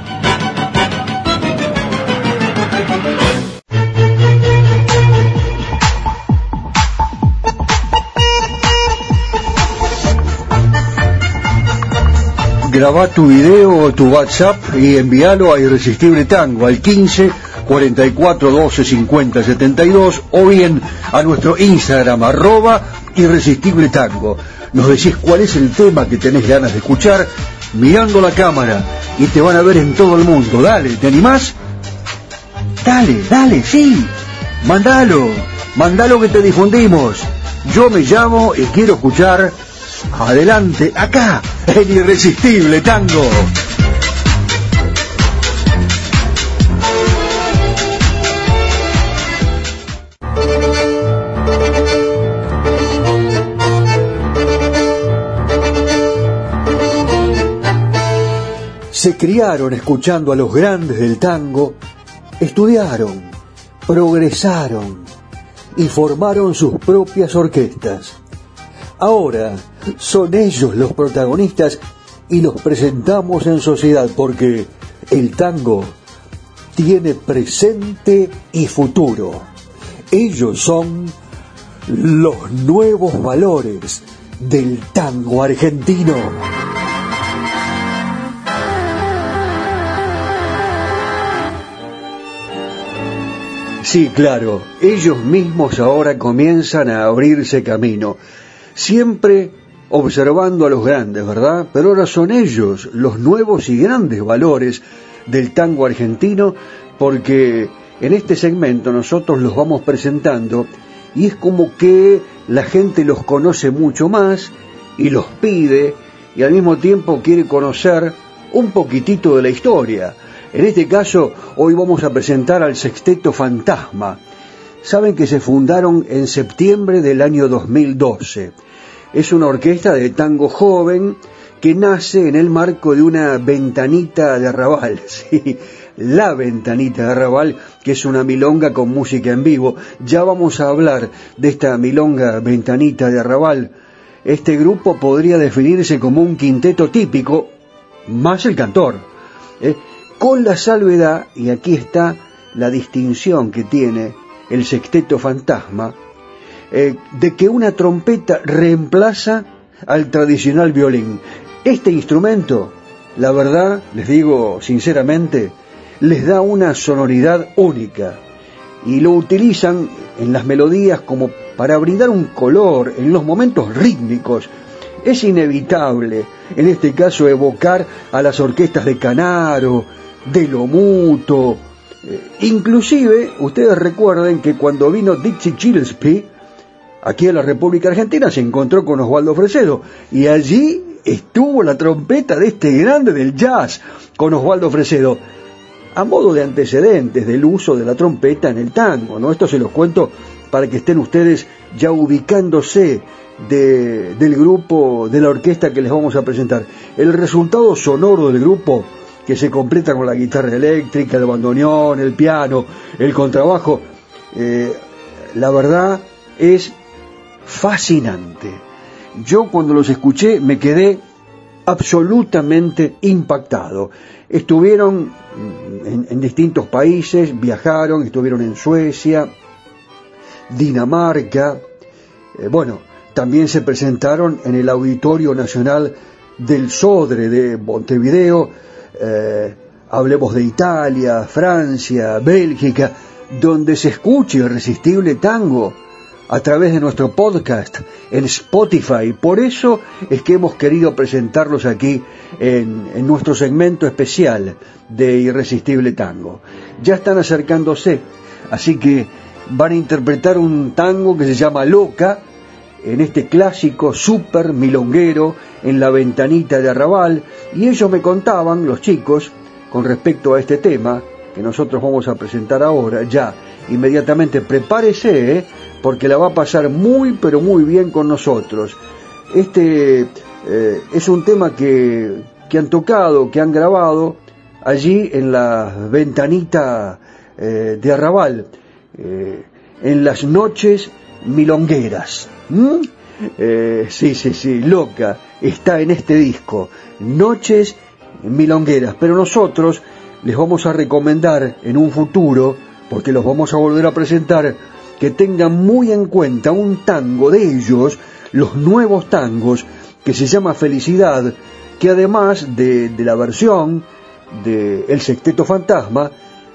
Speaker 1: Graba tu video o tu WhatsApp y envíalo a Irresistible Tango al 15 44 12 50 72 o bien a nuestro Instagram arroba Irresistible Tango. Nos decís cuál es el tema que tenés ganas de escuchar mirando la cámara y te van a ver en todo el mundo. Dale, ¿te animás? Dale, dale, sí. Mandalo, mandalo que te difundimos. Yo me llamo y quiero escuchar Adelante, acá, el irresistible tango. Se criaron escuchando a los grandes del tango, estudiaron, progresaron y formaron sus propias orquestas. Ahora, son ellos los protagonistas y los presentamos en sociedad porque el tango tiene presente y futuro. Ellos son los nuevos valores del tango argentino. Sí, claro, ellos mismos ahora comienzan a abrirse camino, siempre observando a los grandes, ¿verdad? Pero ahora son ellos los nuevos y grandes valores del tango argentino, porque en este segmento nosotros los vamos presentando y es como que la gente los conoce mucho más y los pide y al mismo tiempo quiere conocer un poquitito de la historia. En este caso, hoy vamos a presentar al Sexteto Fantasma. Saben que se fundaron en septiembre del año 2012. Es una orquesta de tango joven que nace en el marco de una ventanita de arrabal, la ventanita de arrabal, que es una milonga con música en vivo. Ya vamos a hablar de esta milonga ventanita de arrabal. Este grupo podría definirse como un quinteto típico, más el cantor. ¿eh? con la salvedad, y aquí está la distinción que tiene el sexteto fantasma, eh, de que una trompeta reemplaza al tradicional violín. Este instrumento, la verdad, les digo sinceramente, les da una sonoridad única y lo utilizan en las melodías como para brindar un color en los momentos rítmicos. Es inevitable, en este caso, evocar a las orquestas de Canaro, de lo mutuo. Eh, inclusive, ustedes recuerden que cuando vino Dixie Gillespie, aquí a la República Argentina, se encontró con Osvaldo Fresedo, y allí estuvo la trompeta de este grande del jazz, con Osvaldo Fresedo, a modo de antecedentes del uso de la trompeta en el tango, ¿no? Esto se los cuento para que estén ustedes ya ubicándose del grupo, de la orquesta que les vamos a presentar. El resultado sonoro del grupo que se completa con la guitarra eléctrica, el bandoneón, el piano, el contrabajo. Eh, la verdad es fascinante. Yo cuando los escuché me quedé absolutamente impactado. Estuvieron en, distintos países, viajaron, estuvieron en Suecia, Dinamarca, eh, bueno, también se presentaron en el Auditorio Nacional del Sodre de Montevideo, eh, hablemos de Italia, Francia, Bélgica, donde se escuche irresistible tango a través de nuestro podcast en Spotify. Por eso es que hemos querido presentarlos aquí en, en, nuestro segmento especial de Irresistible Tango. Ya están acercándose, así que van a interpretar un tango que se llama Loca, en este clásico super milonguero en la ventanita de Arrabal y ellos me contaban, los chicos, con respecto a este tema que nosotros vamos a presentar ahora, ya inmediatamente prepárese, ¿eh? Porque la va a pasar muy pero muy bien con nosotros. Este eh, es un tema que, que, han tocado, que han grabado allí en la ventanita eh, de Arrabal, en las noches milongueras. ¿Mm? Eh, sí, sí, sí, loca, está en este disco, Noches Milongueras, pero nosotros les vamos a recomendar en un futuro, porque los vamos a volver a presentar, que tengan muy en cuenta un tango de ellos, los nuevos tangos, que se llama Felicidad, que además de, la versión de El Sexteto Fantasma,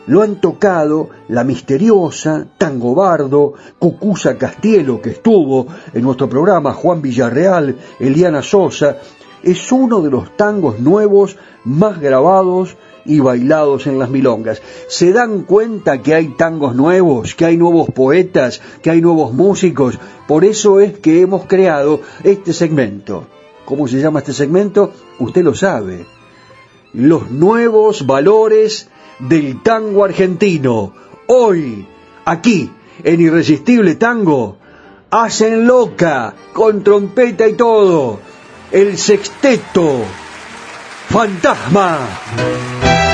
Speaker 1: lo han tocado la misteriosa Tango Bardo, Cucusa Castielo, que estuvo en nuestro programa, Juan Villarreal, Eliana Sosa. Es uno de los tangos nuevos más grabados y bailados en las milongas. ¿Se dan cuenta que hay tangos nuevos, que hay nuevos poetas, que hay nuevos músicos? Por eso es que hemos creado este segmento. ¿Cómo se llama este segmento? Usted lo sabe. Los nuevos valores del tango argentino. Hoy, aquí, en Irresistible Tango, hacen loca, con trompeta y todo, el sexteto Fantasma.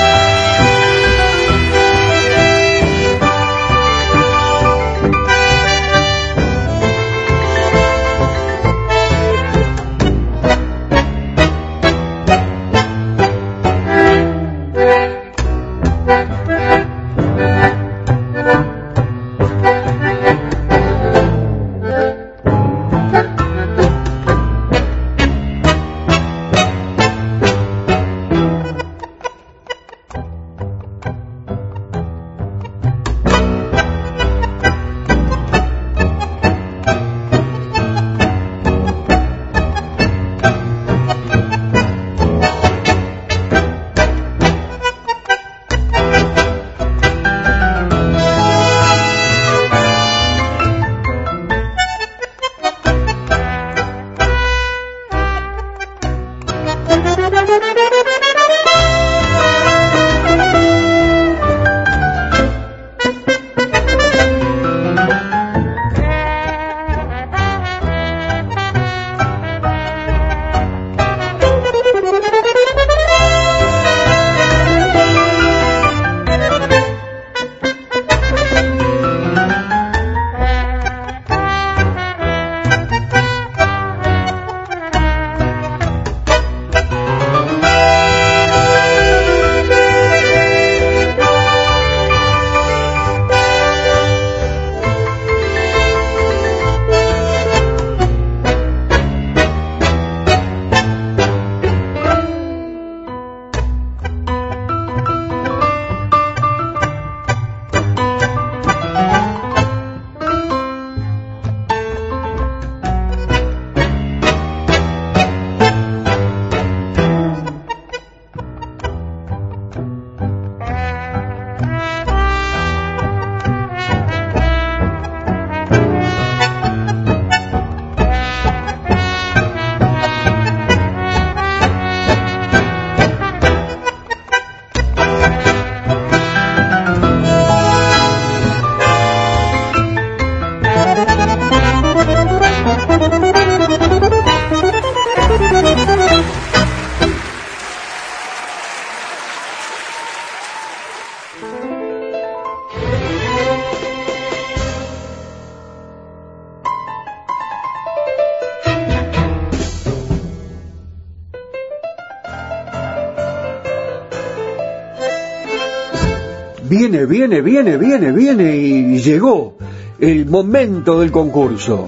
Speaker 1: Viene, viene, viene, viene, y llegó el momento del concurso.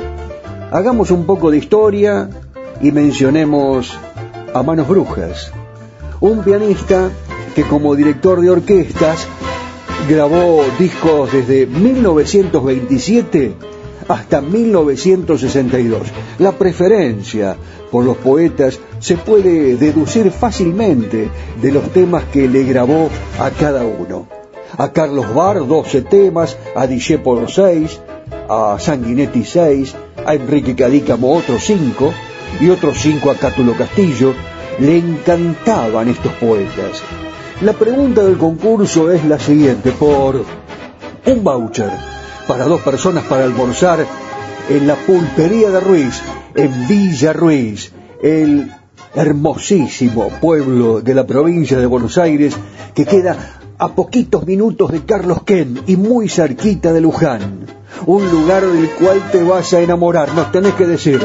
Speaker 1: Hagamos un poco de historia y mencionemos a Manos Brujas, un pianista que como director de orquestas grabó discos desde 1927 hasta 1962. La preferencia por los poetas se puede deducir fácilmente de los temas que le grabó a cada uno a Carlos Bar 12 temas, a Discepolo 6, a Sanguinetti 6, a Enrique Cadícamo otros 5 y otros 5 a Cátulo Castillo. Le encantaban estos poetas. La pregunta del concurso es la siguiente, por un voucher para dos personas para almorzar en la pulpería de Ruiz, en Villa Ruiz, el hermosísimo pueblo de la provincia de Buenos Aires que queda a poquitos minutos de Carlos Ken y muy cerquita de Luján, un lugar del cual te vas a enamorar, nos tenés que decir.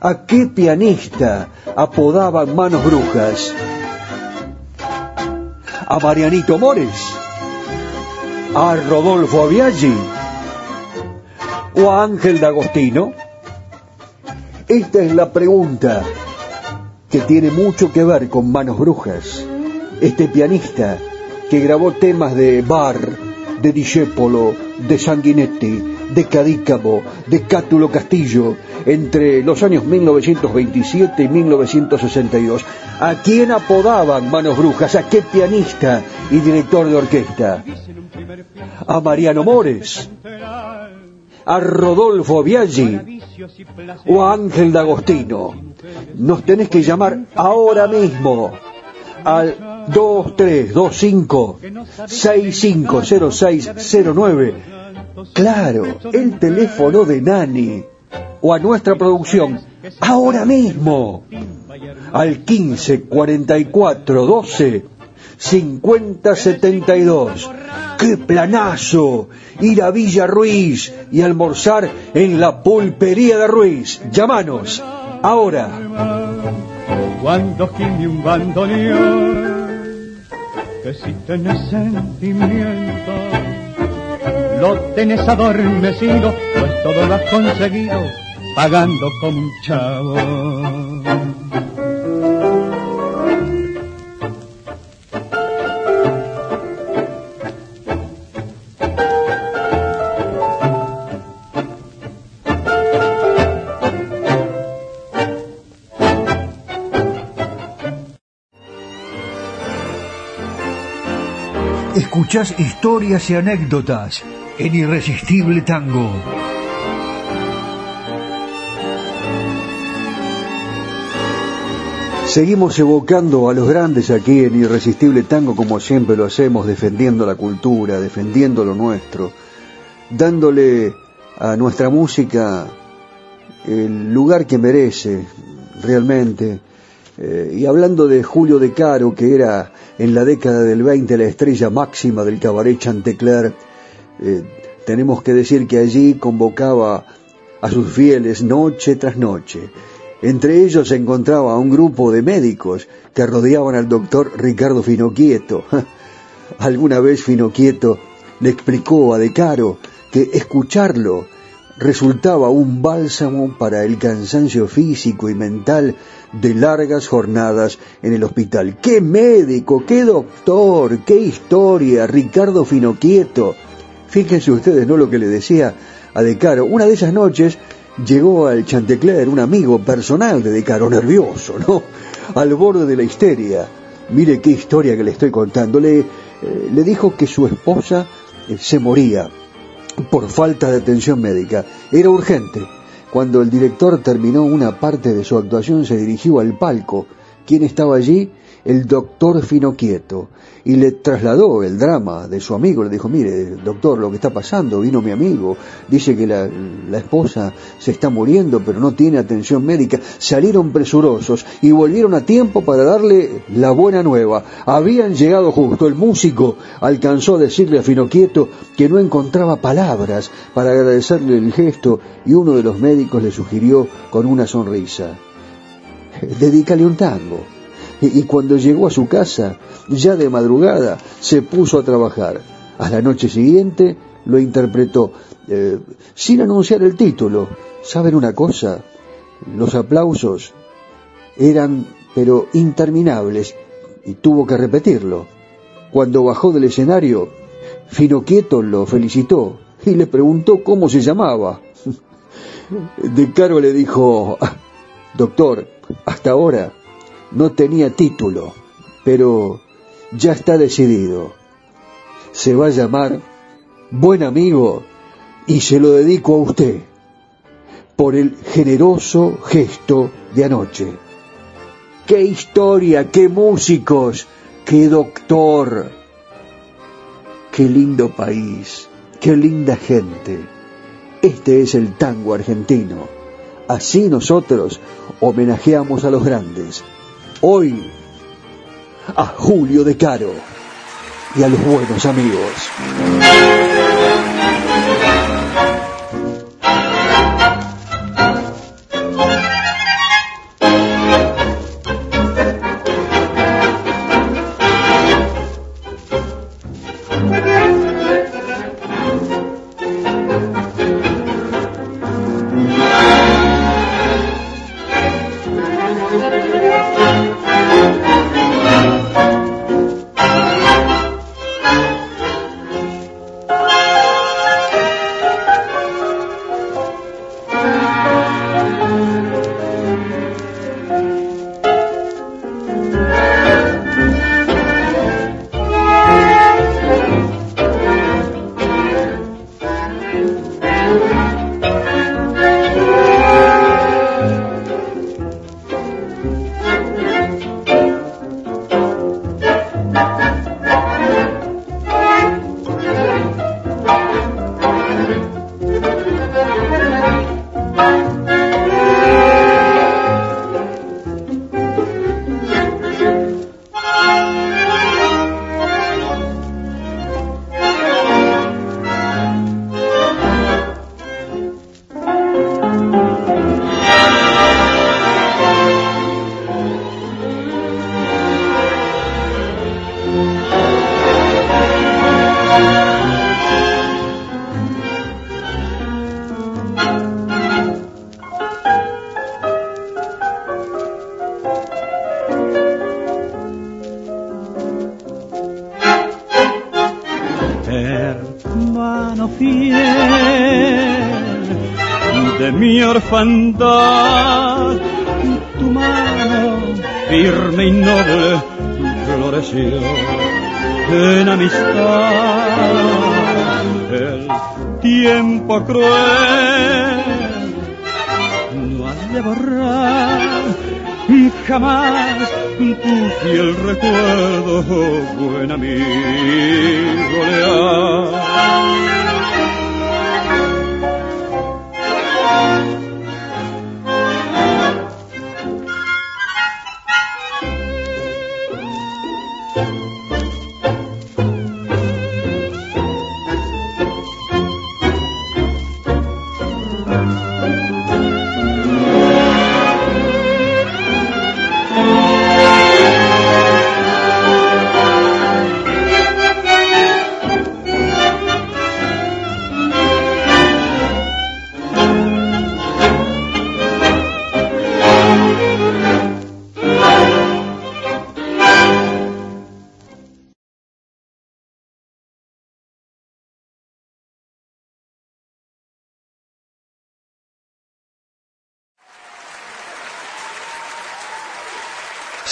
Speaker 1: ¿A qué pianista apodaban manos brujas? ¿A Marianito Mores? ¿A Rodolfo Aviaggi? ¿O a Ángel D'Agostino? Esta es la pregunta que tiene mucho que ver con manos brujas. Este pianista que grabó temas de Bar, de Discepolo, de Sanguinetti, de Cadícamo, de Cátulo Castillo, entre los años 1927 y 1962. ¿A quién apodaban Manos Brujas? ¿A qué pianista y director de orquesta? ¿A Mariano Mores? ¿A Rodolfo Biaggi? ¿O a Ángel D'Agostino? Nos tenés que llamar ahora mismo al 2325 650609. Claro, el teléfono de Nani. O a nuestra producción ahora mismo, al 15 44 12 50 72. ¡Qué planazo! Ir a Villa Ruiz y almorzar en la pulpería de Ruiz. Llámanos, ahora.
Speaker 4: Que si tenés sentimiento, lo tenés adormecido, pues todo lo has conseguido pagando como un chavo.
Speaker 3: Escuchás historias y anécdotas en Irresistible Tango.
Speaker 1: Seguimos evocando a los grandes aquí en Irresistible Tango como siempre lo hacemos, defendiendo la cultura, defendiendo lo nuestro, dándole a nuestra música el lugar que merece realmente. Eh, y hablando de Julio De Caro, que era en la década del 20 la estrella máxima del cabaret Chantecler, eh, tenemos que decir que allí convocaba a sus fieles noche tras noche. Entre ellos se encontraba un grupo de médicos que rodeaban al doctor Ricardo Finoquieto. Alguna vez Finoquieto le explicó a De Caro que escucharlo resultaba un bálsamo para el cansancio físico y mental de largas jornadas en el hospital. ¡Qué médico! ¡Qué doctor! ¡Qué historia! Ricardo Finoquieto. Fíjense ustedes, ¿no? Lo que le decía a De Caro. Una de esas noches llegó al Chantecler un amigo personal de De Caro, nervioso, ¿no? Al borde de la histeria. Mire qué historia que le estoy contando. Le, eh, le dijo que su esposa eh, se moría por falta de atención médica. Era urgente. Cuando el director terminó una parte de su actuación se dirigió al palco. ¿Quién estaba allí? El doctor Finoquieto. Y le trasladó el drama de su amigo. Le dijo, mire, doctor, lo que está pasando, vino mi amigo. Dice que la, la esposa se está muriendo, pero no tiene atención médica. Salieron presurosos y volvieron a tiempo para darle la buena nueva. Habían llegado justo. El músico alcanzó a decirle a Finoquieto que no encontraba palabras para agradecerle el gesto y uno de los médicos le sugirió con una sonrisa, dedícale un tango. Y, cuando llegó a su casa, ya de madrugada, se puso a trabajar. A la noche siguiente lo interpretó, eh, sin anunciar el título. ¿Saben una cosa? Los aplausos eran, pero interminables, y tuvo que repetirlo. Cuando bajó del escenario, Finoquieto lo felicitó y le preguntó cómo se llamaba. De Caro le dijo, doctor, hasta ahora no tenía título, pero ya está decidido. Se va a llamar Buen Amigo y se lo dedico a usted por el generoso gesto de anoche. ¡Qué historia! ¡Qué músicos! ¡Qué doctor! ¡Qué lindo país! ¡Qué linda gente! Este es el tango argentino. Así nosotros homenajeamos a los grandes. Hoy a Julio de Caro y a los buenos amigos.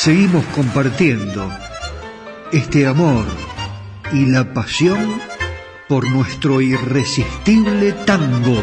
Speaker 3: Seguimos compartiendo este amor y la pasión por nuestro irresistible tango.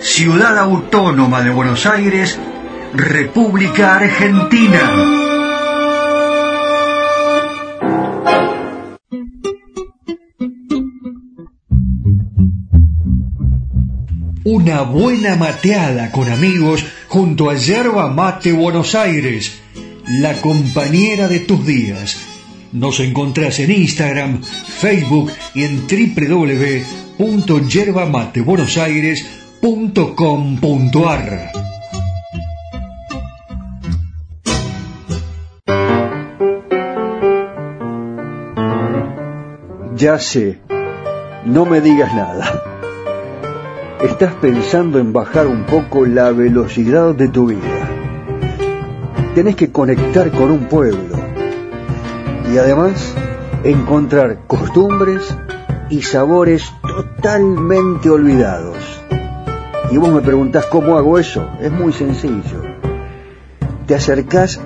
Speaker 3: Ciudad Autónoma de Buenos Aires, República Argentina. Una buena mateada con amigos junto a Yerba Mate Buenos Aires, la compañera de tus días. Nos encontrás en Instagram, Facebook y en www.yerbamatebuenosaires.com .com.ar
Speaker 1: Ya sé, no me digas nada. Estás pensando en bajar un poco la velocidad de tu vida. Tenés que conectar con un pueblo y además encontrar costumbres y sabores totalmente olvidados y vos me preguntás cómo hago eso. Es muy sencillo. Te acercás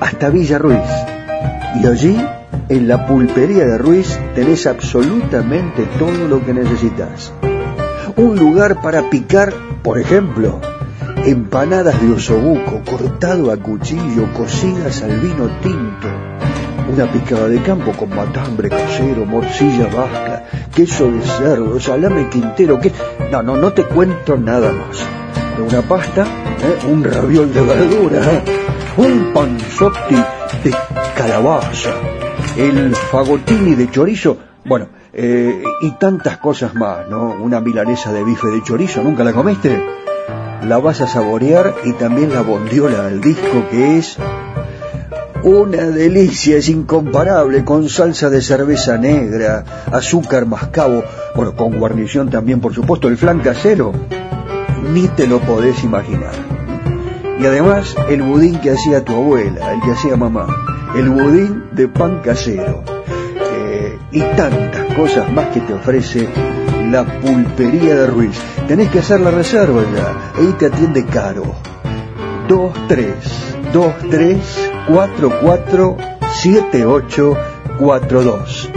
Speaker 1: hasta Villa Ruiz y allí, en la pulpería de Ruiz, tenés absolutamente todo lo que necesitas. Un lugar para picar, por ejemplo, empanadas de osobuco cortado a cuchillo, cocidas al vino tinto, una picada de campo con matambre casero, morcilla vasca, queso de cerdo, salame quintero, que... No, no, no te cuento nada más. Una pasta, ¿eh? un raviol de verdura, ¿eh? un panzotti de calabaza, el fagotini de chorizo, bueno, eh, y tantas cosas más, ¿no? Una milanesa de bife de chorizo, ¿nunca la comiste? La vas a saborear y también la bondiola del disco que es una delicia, es incomparable, con salsa de cerveza negra, azúcar mascabo, bueno, con guarnición también, por supuesto, el flan casero. Ni te lo podés imaginar. Y además, el budín que hacía tu abuela, el que hacía mamá, el budín de pan casero. Eh, y tantas cosas más que te ofrece la pulpería de Ruiz. Tenés que hacer la reserva ya, ahí te atiende caro. 2, 3, 2, 3, 447842.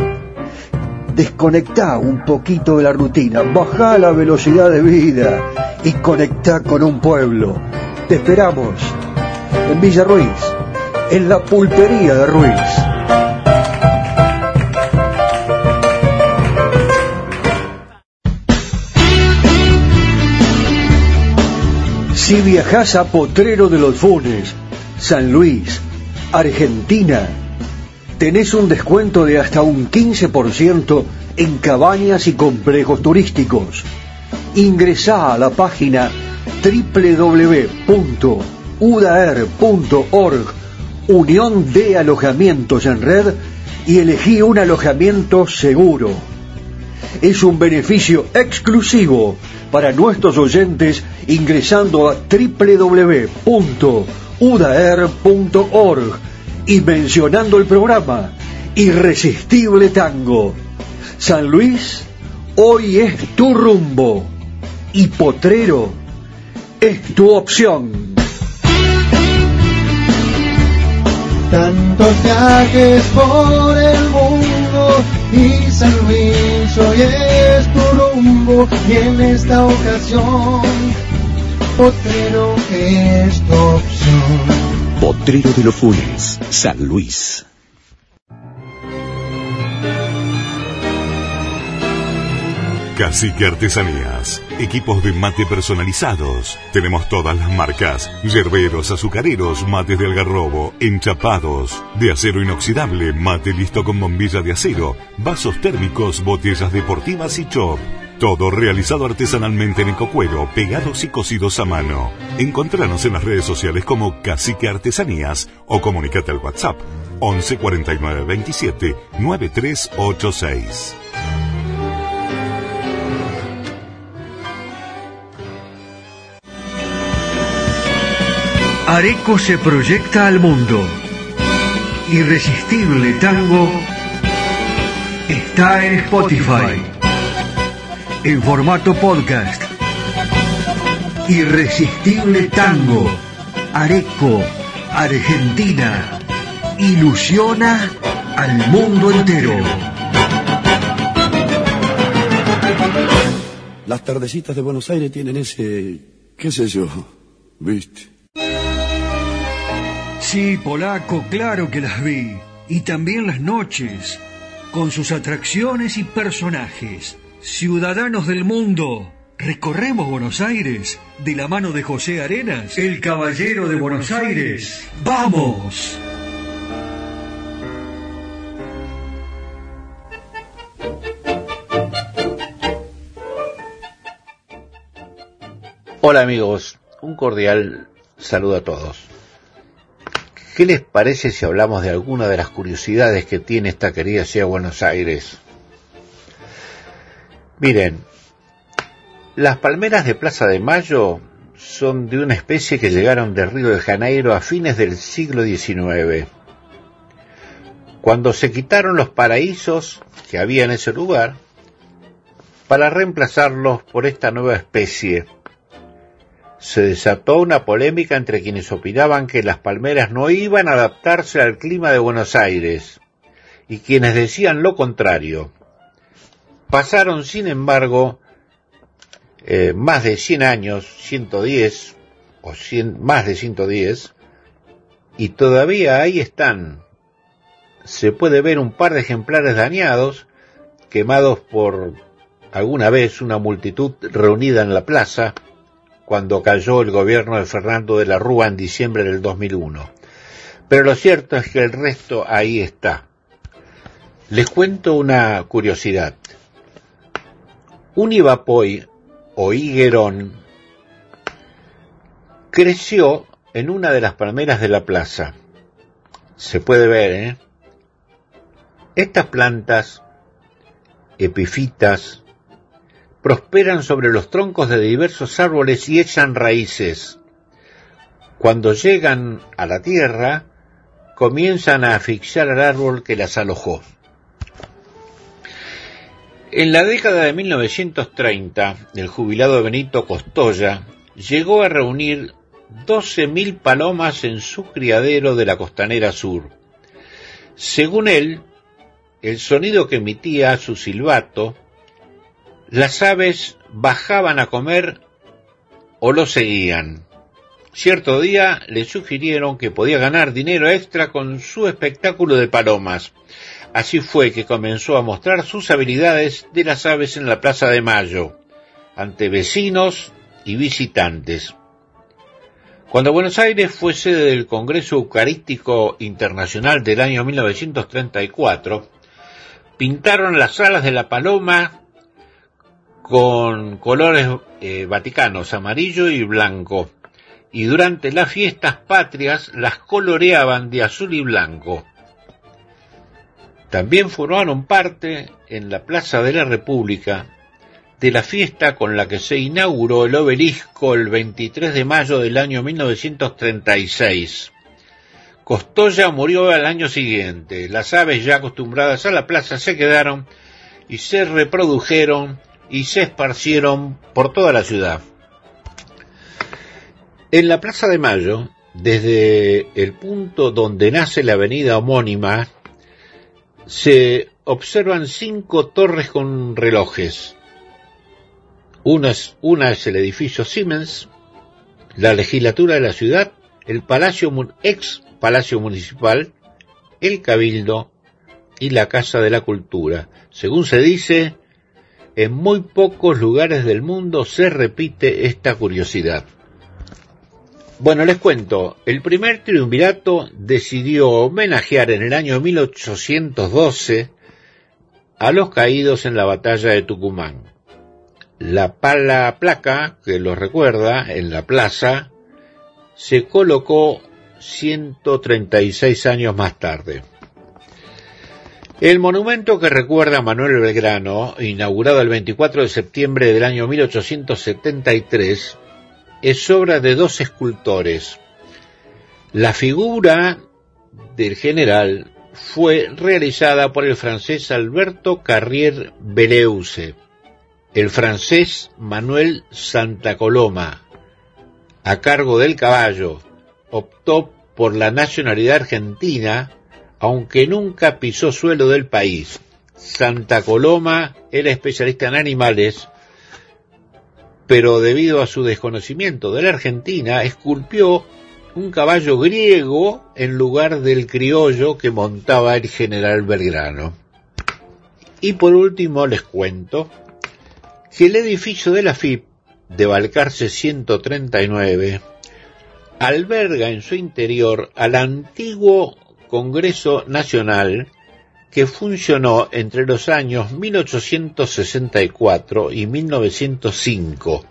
Speaker 1: Desconectá un poquito de la rutina, baja la velocidad de vida y conecta con un pueblo. Te esperamos en Villa Ruiz, en la pulpería de Ruiz. Si viajas a Potrero de los Funes, San Luis, Argentina, tenés un descuento de hasta un 15% en cabañas y complejos turísticos. Ingresá a la página www.udar.org, Unión de Alojamientos en Red, y elegí un alojamiento seguro. Es un beneficio exclusivo para nuestros oyentes ingresando a www.udaer.org y mencionando el programa Irresistible Tango. San Luis, hoy es tu rumbo y Potrero es tu opción.
Speaker 4: Tantos viajes por el mundo y San Luis hoy es tu rumbo y en esta ocasión Potrero es tu opción.
Speaker 5: Potrero de los Funes, San Luis.
Speaker 10: Cacique Artesanías. Equipos de mate personalizados. Tenemos todas las marcas. Yerberos, azucareros, mates de algarrobo, enchapados. De acero inoxidable, mate listo con bombilla de acero. Vasos térmicos, botellas deportivas y chop. Todo realizado artesanalmente en ecocuero, pegados y cosidos a mano. Encontranos en las redes sociales como Cacique Artesanías o comunicate al WhatsApp 11 49 27 9386.
Speaker 3: Areco se proyecta al mundo. Irresistible Tango está en Spotify. En formato podcast. Irresistible Tango. Areco, Argentina. Ilusiona al mundo entero.
Speaker 11: Las tardecitas de Buenos Aires tienen ese, qué sé yo, viste.
Speaker 3: Sí, polaco, claro que las vi. Y también las noches, con sus atracciones y personajes. Ciudadanos del mundo, recorremos Buenos Aires de la mano de José Arenas, el caballero de Buenos Aires. ¡Vamos!
Speaker 7: Hola amigos, un cordial saludo a todos. ¿Qué les parece si hablamos de alguna de las curiosidades que tiene esta querida ciudad de Buenos Aires? Miren, las palmeras de Plaza de Mayo son de una especie que llegaron de Río de Janeiro a fines del siglo XIX. Cuando se quitaron los paraísos que había en ese lugar, para reemplazarlos por esta nueva especie, se desató una polémica entre quienes opinaban que las palmeras no iban a adaptarse al clima de Buenos Aires y quienes decían lo contrario. Pasaron, sin embargo, eh, más de 100 años, 110 o 100, más de 110, y todavía ahí están. Se puede ver un par de ejemplares dañados, quemados por alguna vez una multitud reunida en la plaza, cuando cayó el gobierno de Fernando de la Rúa en diciembre del 2001. Pero lo cierto es que el resto ahí está. Les cuento una curiosidad. Un Ivapoy o higuerón creció en una de las palmeras de la plaza. Se puede ver, ¿eh? Estas plantas, epifitas, prosperan sobre los troncos de diversos árboles y echan raíces. Cuando llegan a la tierra, comienzan a asfixiar al árbol que las alojó. En la década de 1930, el jubilado Benito Costoya llegó a reunir 12.000 palomas en su criadero de la costanera sur. Según él, el sonido que emitía su silbato las aves bajaban a comer o lo seguían. Cierto día le sugirieron que podía ganar dinero extra con su espectáculo de palomas. Así fue que comenzó a mostrar sus habilidades de las aves en la Plaza de Mayo, ante vecinos y visitantes. Cuando Buenos Aires fue sede del Congreso Eucarístico Internacional del año 1934, pintaron las alas de la paloma con colores eh, vaticanos, amarillo y blanco, y durante las fiestas patrias las coloreaban de azul y blanco. También formaron parte en la Plaza de la República de la fiesta con la que se inauguró el obelisco el 23 de mayo del año 1936. Costoya murió al año siguiente. Las aves ya acostumbradas a la plaza se quedaron y se reprodujeron y se esparcieron por toda la ciudad. En la Plaza de Mayo, desde el punto donde nace la avenida homónima, se observan cinco torres con relojes. Una es, el edificio Siemens, la legislatura de la ciudad, el palacio ex palacio municipal, el cabildo y la casa de la cultura. Según se dice, en muy pocos lugares del mundo se repite esta curiosidad. Bueno, les cuento, el primer triunvirato decidió homenajear en el año 1812 a los caídos en la batalla de Tucumán. La pala placa, que los recuerda, en la plaza, se colocó 136 años más tarde. El monumento que recuerda a Manuel Belgrano, inaugurado el 24 de septiembre del año 1873, es obra de dos escultores. La figura del general fue realizada por el francés Alberto Carrier Beleuse, el francés Manuel Santa Coloma, a cargo del caballo, optó por la nacionalidad argentina aunque nunca pisó suelo del país. Santa Coloma era especialista en animales, pero debido a su desconocimiento de la Argentina, esculpió un caballo griego en lugar del criollo que montaba el general Belgrano. Y por último les cuento que el edificio de la FIP de Balcarce 139 alberga en su interior al antiguo Congreso Nacional que funcionó entre los años 1864 y 1905.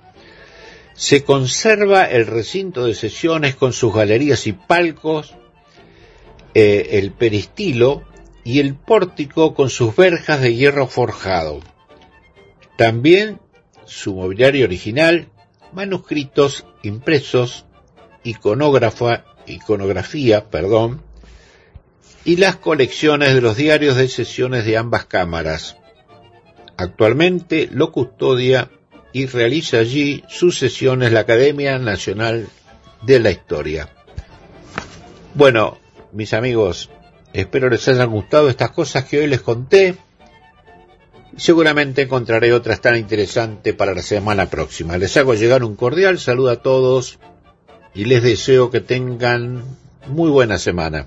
Speaker 7: Se conserva el recinto de sesiones con sus galerías y palcos, eh, el peristilo y el pórtico con sus verjas de hierro forjado. También su mobiliario original, manuscritos impresos, iconógrafa, iconografía, perdón, y las colecciones de los diarios de sesiones de ambas cámaras. Actualmente lo custodia y realiza allí sus sesiones la Academia Nacional de la Historia. Bueno, mis amigos, espero les hayan gustado estas cosas que hoy les conté. Seguramente encontraré otras tan interesantes para la semana próxima. Les hago llegar un cordial saludo a todos y les deseo que tengan muy buena semana.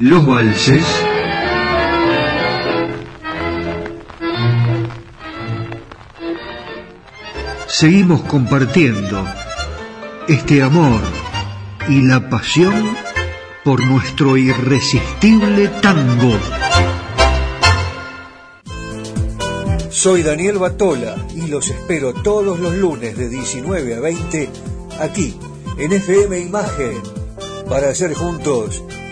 Speaker 3: Los valses, seguimos compartiendo este amor y la pasión por nuestro irresistible tango. Soy Daniel Batola y los espero todos los lunes de 19 a 20 aquí en FM Imagen para hacer juntos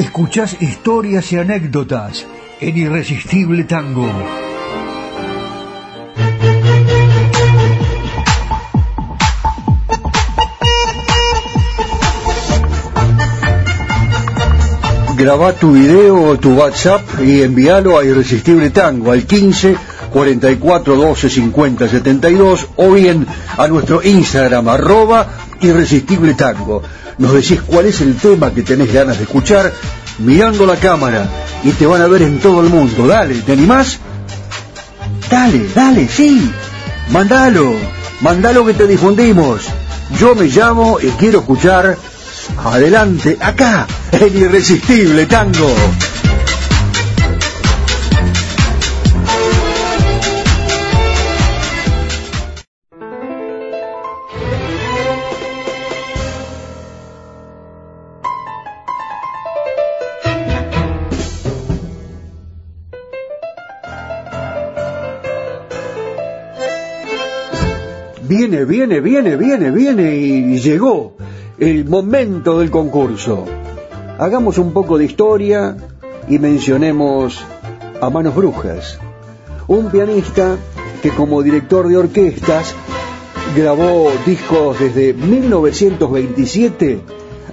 Speaker 1: Escuchás historias y anécdotas en Irresistible Tango. Graba tu video o tu WhatsApp y envíalo a Irresistible Tango al 15 44 12 50 72 o bien a nuestro Instagram arroba Irresistible Tango. Nos decís cuál es el tema que tenés ganas de escuchar mirando la cámara y te van a ver en todo el mundo. Dale, ¿te animás? Dale, dale, sí. Mandalo, mandalo que te difundimos. Yo me llamo y quiero escuchar adelante, acá, en Irresistible Tango. Viene, viene, viene, viene, y llegó el momento del concurso. Hagamos un poco de historia y mencionemos a Manos Brujas, un pianista que como director de orquestas grabó discos desde 1927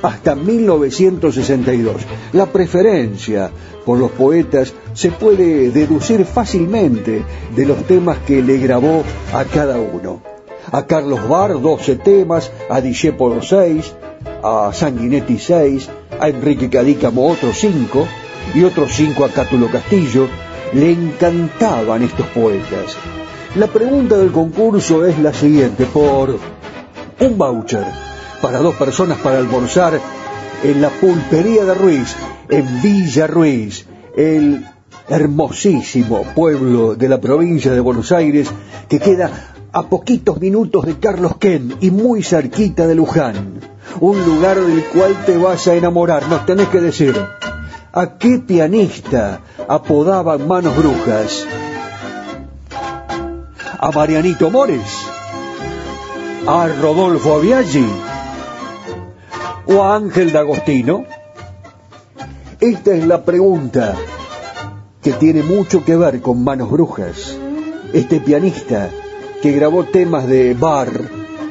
Speaker 1: hasta 1962. La preferencia por los poetas se puede deducir fácilmente de los temas que le grabó a cada uno a Carlos Bar 12 temas, a Discepolo 6, a Sanguinetti 6, a Enrique Cadícamo otros 5 y otros 5 a Cátulo Castillo. Le encantaban estos poetas. La pregunta del concurso es la siguiente, por un voucher para dos personas para almorzar en la pulpería de Ruiz, en Villa Ruiz, el hermosísimo pueblo de la provincia de Buenos Aires que queda a poquitos minutos de Carlos Ken y muy cerquita de Luján. Un lugar del cual te vas a enamorar, nos tenés que decir. ¿A qué pianista apodaban manos brujas? ¿A Marianito Mores? ¿A Rodolfo Aviaggi? ¿O a Ángel D'Agostino? Esta es la pregunta que tiene mucho que ver con manos brujas. Este pianista que grabó temas de Bar,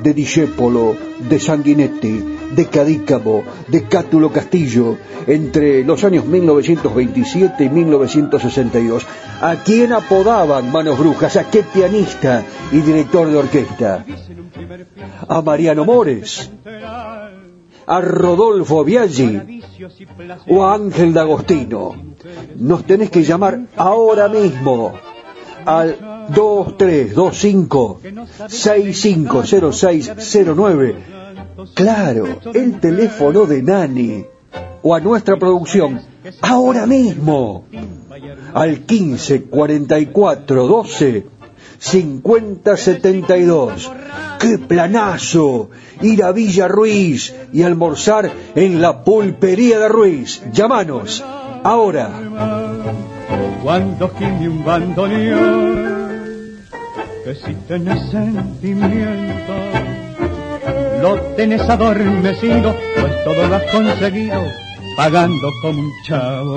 Speaker 1: de Discepolo, de Sanguinetti, de Cadícamo, de Cátulo Castillo, entre los años 1927 y 1962. ¿A quién apodaban Manos Brujas? ¿A qué pianista y director de orquesta? ¿A Mariano Mores? ¿A Rodolfo Biaggi? ¿O a Ángel D'Agostino? Nos tenés que llamar ahora mismo al 2325 650609. Claro, el teléfono de Nani. O a nuestra producción, ahora mismo. Al 15 44 12 50 72. ¡Qué planazo! Ir a Villa Ruiz y almorzar en la pulpería de Ruiz. Llámanos, ahora.
Speaker 9: Cuando gime un bandoneón que si tenés sentimiento, lo tenés adormecido, pues todo lo has conseguido pagando como un chavo.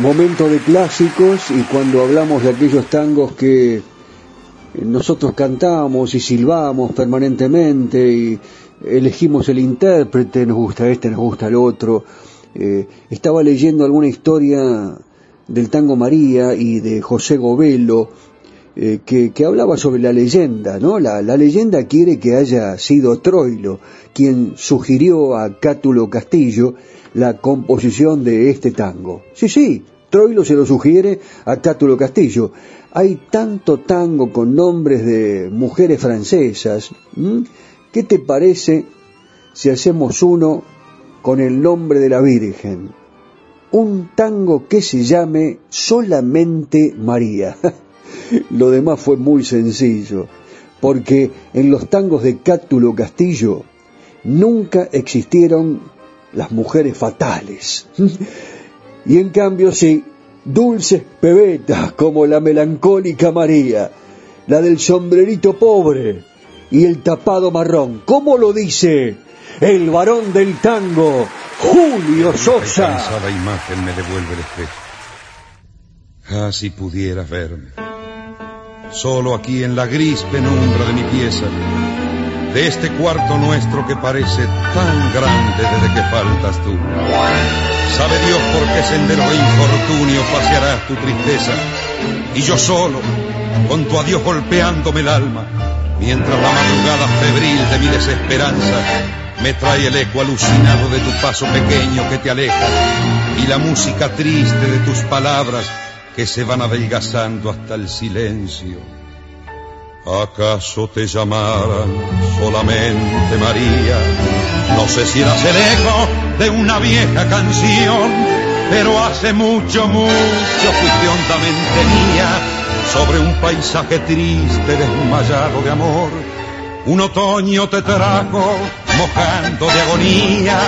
Speaker 1: Momento de clásicos y cuando hablamos de aquellos tangos que nosotros cantamos y silbamos permanentemente y elegimos el intérprete, nos gusta este, nos gusta el otro. Eh, estaba leyendo alguna historia del tango María y de José Govelo, eh, que, hablaba sobre la leyenda, ¿no? La, la, leyenda quiere que haya sido Troilo quien sugirió a Cátulo Castillo la composición de este tango. Sí, sí, Troilo se lo sugiere a Cátulo Castillo. Hay tanto tango con nombres de mujeres francesas. ¿Qué te parece si hacemos uno con el nombre de la Virgen? Un tango que se llame solamente María. Lo demás fue muy sencillo, porque en los tangos de Cátulo Castillo nunca existieron las mujeres fatales. y en cambio sí, dulces pebetas como la melancólica María, la del sombrerito pobre y el tapado marrón. ¿Cómo lo dice el varón del tango, Julio Sosa?
Speaker 12: La imagen me devuelve el espejo. Ah, si pudieras verme. Solo aquí en la gris penumbra de mi pieza de este cuarto nuestro que parece tan grande desde que faltas tú. Sabe Dios por qué sendero de infortunio pasearás tu tristeza. Y yo solo, con tu adiós golpeándome el alma, mientras la madrugada febril de mi desesperanza me trae el eco alucinado de tu paso pequeño que te aleja y la música triste de tus palabras que se van adelgazando hasta el silencio ¿Acaso te llamaran solamente María? No sé si eras el eco de una vieja canción, pero hace mucho, mucho fuiste mía sobre un paisaje triste desmayado de amor. Un otoño te trajo mojando de agonía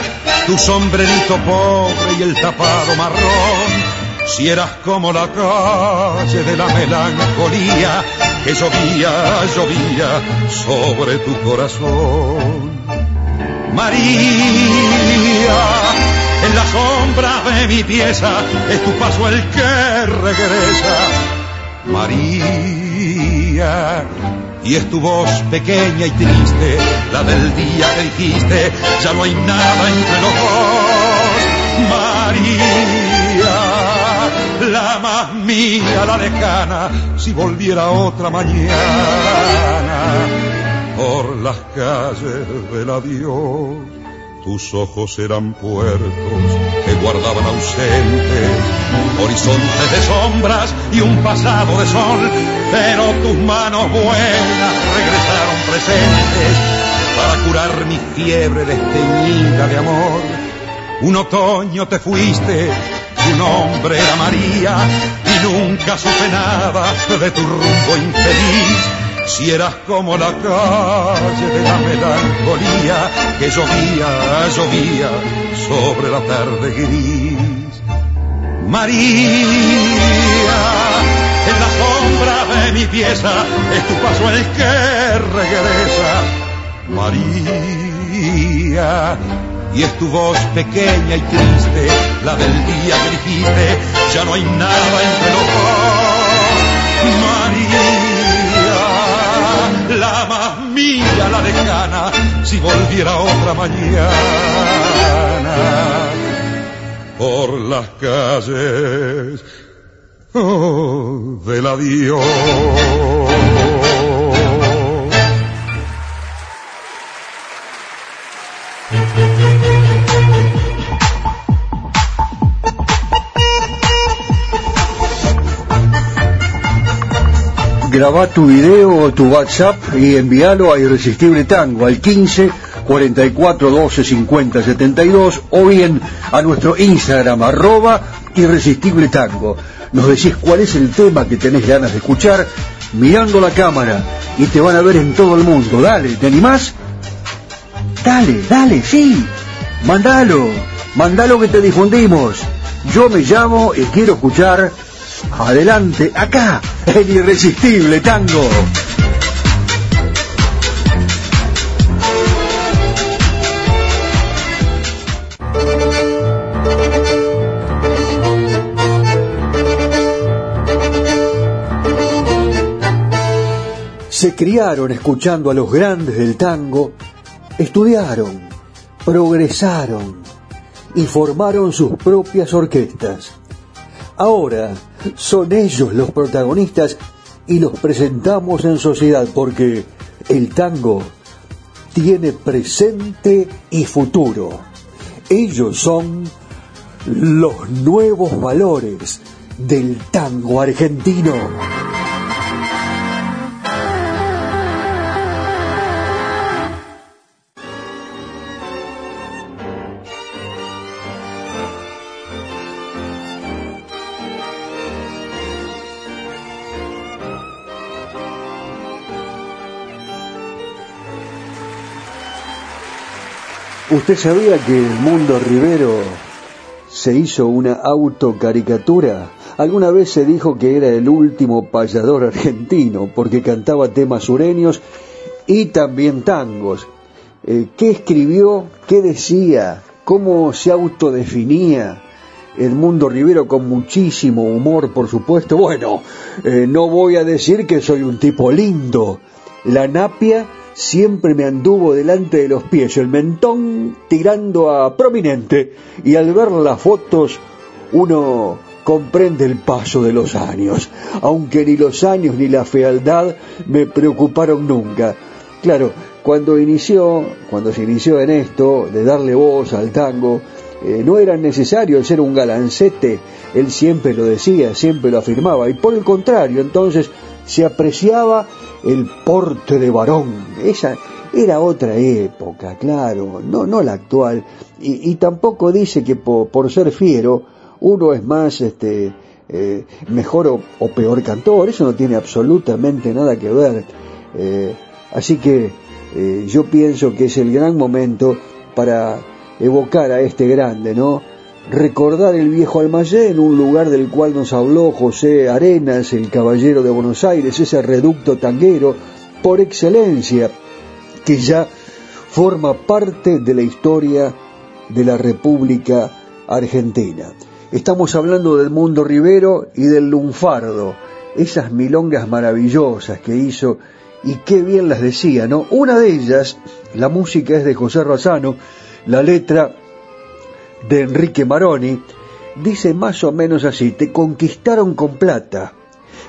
Speaker 12: tu sombrerito pobre y el tapado marrón si eras como la calle de la melancolía que llovía, llovía sobre tu corazón. María, en la sombra de mi pieza es tu paso el que regresa. María, y es tu voz pequeña y triste, la del día que dijiste, ya no hay nada entre los dos. María, la más mía, la lejana, si volviera otra mañana por las calles del adiós. Tus ojos eran puertos que guardaban ausentes, horizontes de sombras y un pasado de sol, pero tus manos buenas regresaron presentes para curar mi fiebre desteñida de amor. Un otoño te fuiste tu nombre era María y nunca supe nada de tu rumbo infeliz. Si eras como la calle de la melancolía que llovía, llovía sobre la tarde gris. María, en la sombra de mi pieza es tu paso el que regresa. María, y es tu voz pequeña y triste, la del día que dijiste, ya no hay nada entre los dos. María, la más mía, la lejana, si volviera otra mañana por las calles oh, del adiós.
Speaker 1: Graba tu video o tu WhatsApp y envíalo a Irresistible Tango al 15 44 12 50 72 o bien a nuestro Instagram arroba Irresistible Tango. Nos decís cuál es el tema que tenés ganas de escuchar mirando la cámara y te van a ver en todo el mundo. Dale, ¿te animás? Dale, dale, sí. Mandalo, mandalo que te difundimos. Yo me llamo y quiero escuchar Adelante, acá, el irresistible tango. Se criaron escuchando a los grandes del tango, estudiaron, progresaron y formaron sus propias orquestas Ahora son ellos los protagonistas y los presentamos en sociedad porque el tango tiene presente y futuro. Ellos son los nuevos valores del tango argentino. ¿Usted sabía que el mundo Rivero se hizo una autocaricatura? Alguna vez se dijo que era el último payador argentino porque cantaba temas sureños y también tangos. Eh, ¿Qué escribió? ¿Qué decía? ¿Cómo se autodefinía? El mundo Rivero con muchísimo humor, por supuesto. Bueno, eh, no voy a decir que soy un tipo lindo. La napia siempre me anduvo delante de los pies, el mentón tirando a prominente, y al ver las fotos uno comprende el paso de los años, aunque ni los años ni la fealdad me preocuparon nunca. Claro, cuando inició, cuando se inició en esto de darle voz al tango, eh, no era necesario ser un galancete, él siempre lo decía, siempre lo afirmaba, y por el contrario, entonces se apreciaba el porte de varón. Esa era otra época, claro, no, no la actual. Y, tampoco dice que por, ser fiero uno es más, este, eh, mejor o, peor cantor. Eso no tiene absolutamente nada que ver. Eh, así que eh, yo pienso que es el gran momento para evocar a este grande, ¿no? Recordar el viejo Almayé un lugar del cual nos habló José Arenas, el caballero de Buenos Aires, ese reducto tanguero por excelencia que ya forma parte de la historia de la República Argentina. Estamos hablando del Mundo Rivero y del Lunfardo, esas milongas maravillosas que hizo y qué bien las decía, ¿no? Una de ellas, la música es de José Razano, la letra de Enrique Maroni, dice más o menos así, te conquistaron con plata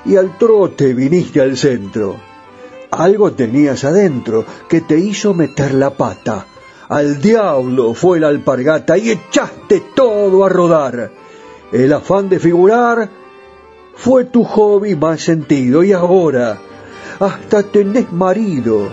Speaker 1: y al trote viniste al centro. Algo tenías adentro que te hizo meter la pata. Al diablo fue la alpargata y echaste todo a rodar. El afán de figurar fue tu hobby más sentido y ahora hasta tenés marido.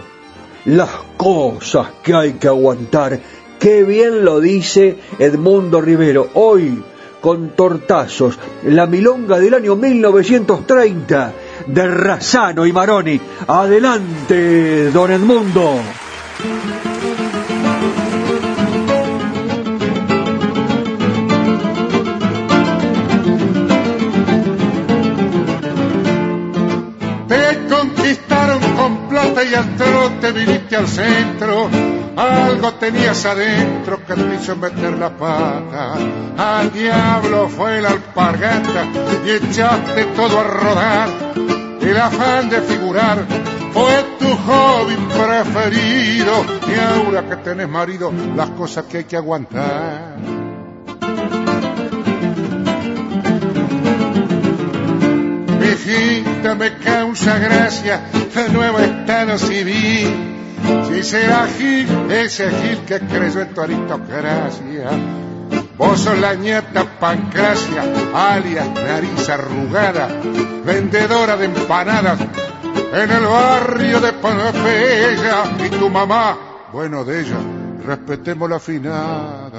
Speaker 1: Las cosas que hay que aguantar Qué bien lo dice Edmundo Rivero. Hoy, con tortazos, la milonga del año 1930 de Razano y Maroni. Adelante, don Edmundo.
Speaker 13: Te conquistaron con plata y al trote viniste al centro algo tenías adentro que te hizo meter la pata. Al diablo fue la alpargata y echaste todo a rodar. El afán de figurar fue tu hobby preferido. Y ahora que tenés marido, las cosas que hay que aguantar. Me causa gracia el nuevo estado civil si será Gil, ese Gil que creyó en tu aristocracia. Vos sos la nieta Pancracia, alias nariz arrugada, vendedora de empanadas en el barrio de Pompeya. Y tu mamá, bueno de ella, respetemos la finada.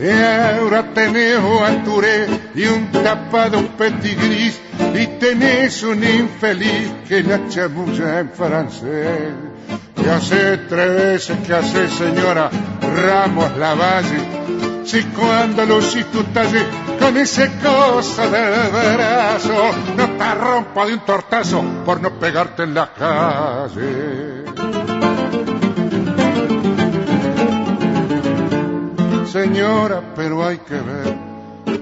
Speaker 13: Y ahora tenés un Touré y un tapado petigris y tenés un infeliz que la chamulla en francés. Y hace tres veces que hace señora Ramos Lavalle, si cuando lo tu talle con ese cosa del brazo, no te rompa de un tortazo por no pegarte en la calle. Señora, pero hay que ver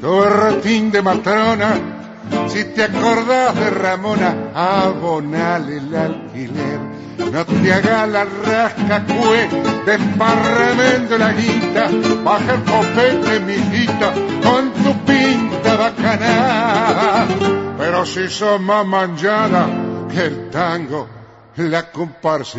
Speaker 13: tu rotín de matrona, si te acordás de Ramona, abonale el alquiler. No te haga la rasca cue, desparramendo la guita, baja el copete, mijita, con tu pinta bacana. Pero si sos más manchada que el tango, la comparsita.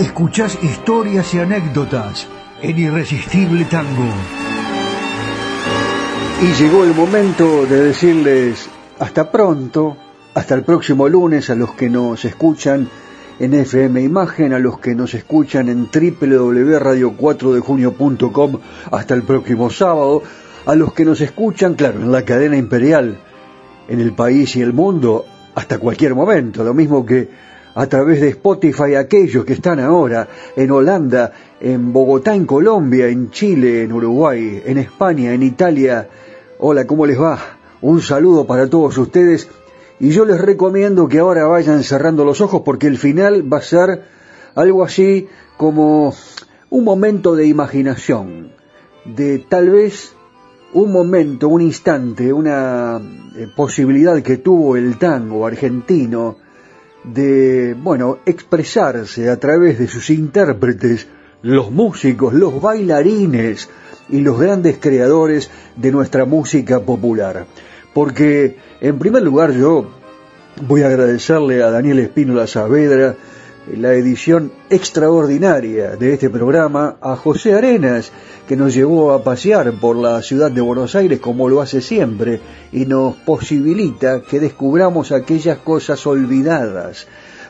Speaker 3: Escuchás historias y anécdotas en Irresistible Tango.
Speaker 1: Y llegó el momento de decirles hasta pronto, hasta el próximo lunes a los que nos escuchan en FM Imagen, a los que nos escuchan en www.radio4dejunio.com hasta el próximo sábado, a los que nos escuchan, claro, en la cadena imperial, en el país y el mundo, hasta cualquier momento, lo mismo que a través de Spotify aquellos que están ahora en Holanda, en Bogotá, en Colombia, en Chile, en Uruguay, en España, en Italia. Hola, ¿cómo les va? Un saludo para todos ustedes y yo les recomiendo que ahora vayan cerrando los ojos porque el final va a ser algo así como un momento de imaginación, de tal vez un momento, un instante, una eh, posibilidad que tuvo el tango argentino de, bueno, expresarse a través de sus intérpretes, los músicos, los bailarines y los grandes creadores de nuestra música popular. Porque, en primer lugar, yo voy a agradecerle a Daniel Espínola Saavedra la edición extraordinaria de este programa, a José Arenas, que nos llevó a pasear por la ciudad de Buenos Aires como lo hace siempre y nos posibilita que descubramos aquellas cosas olvidadas,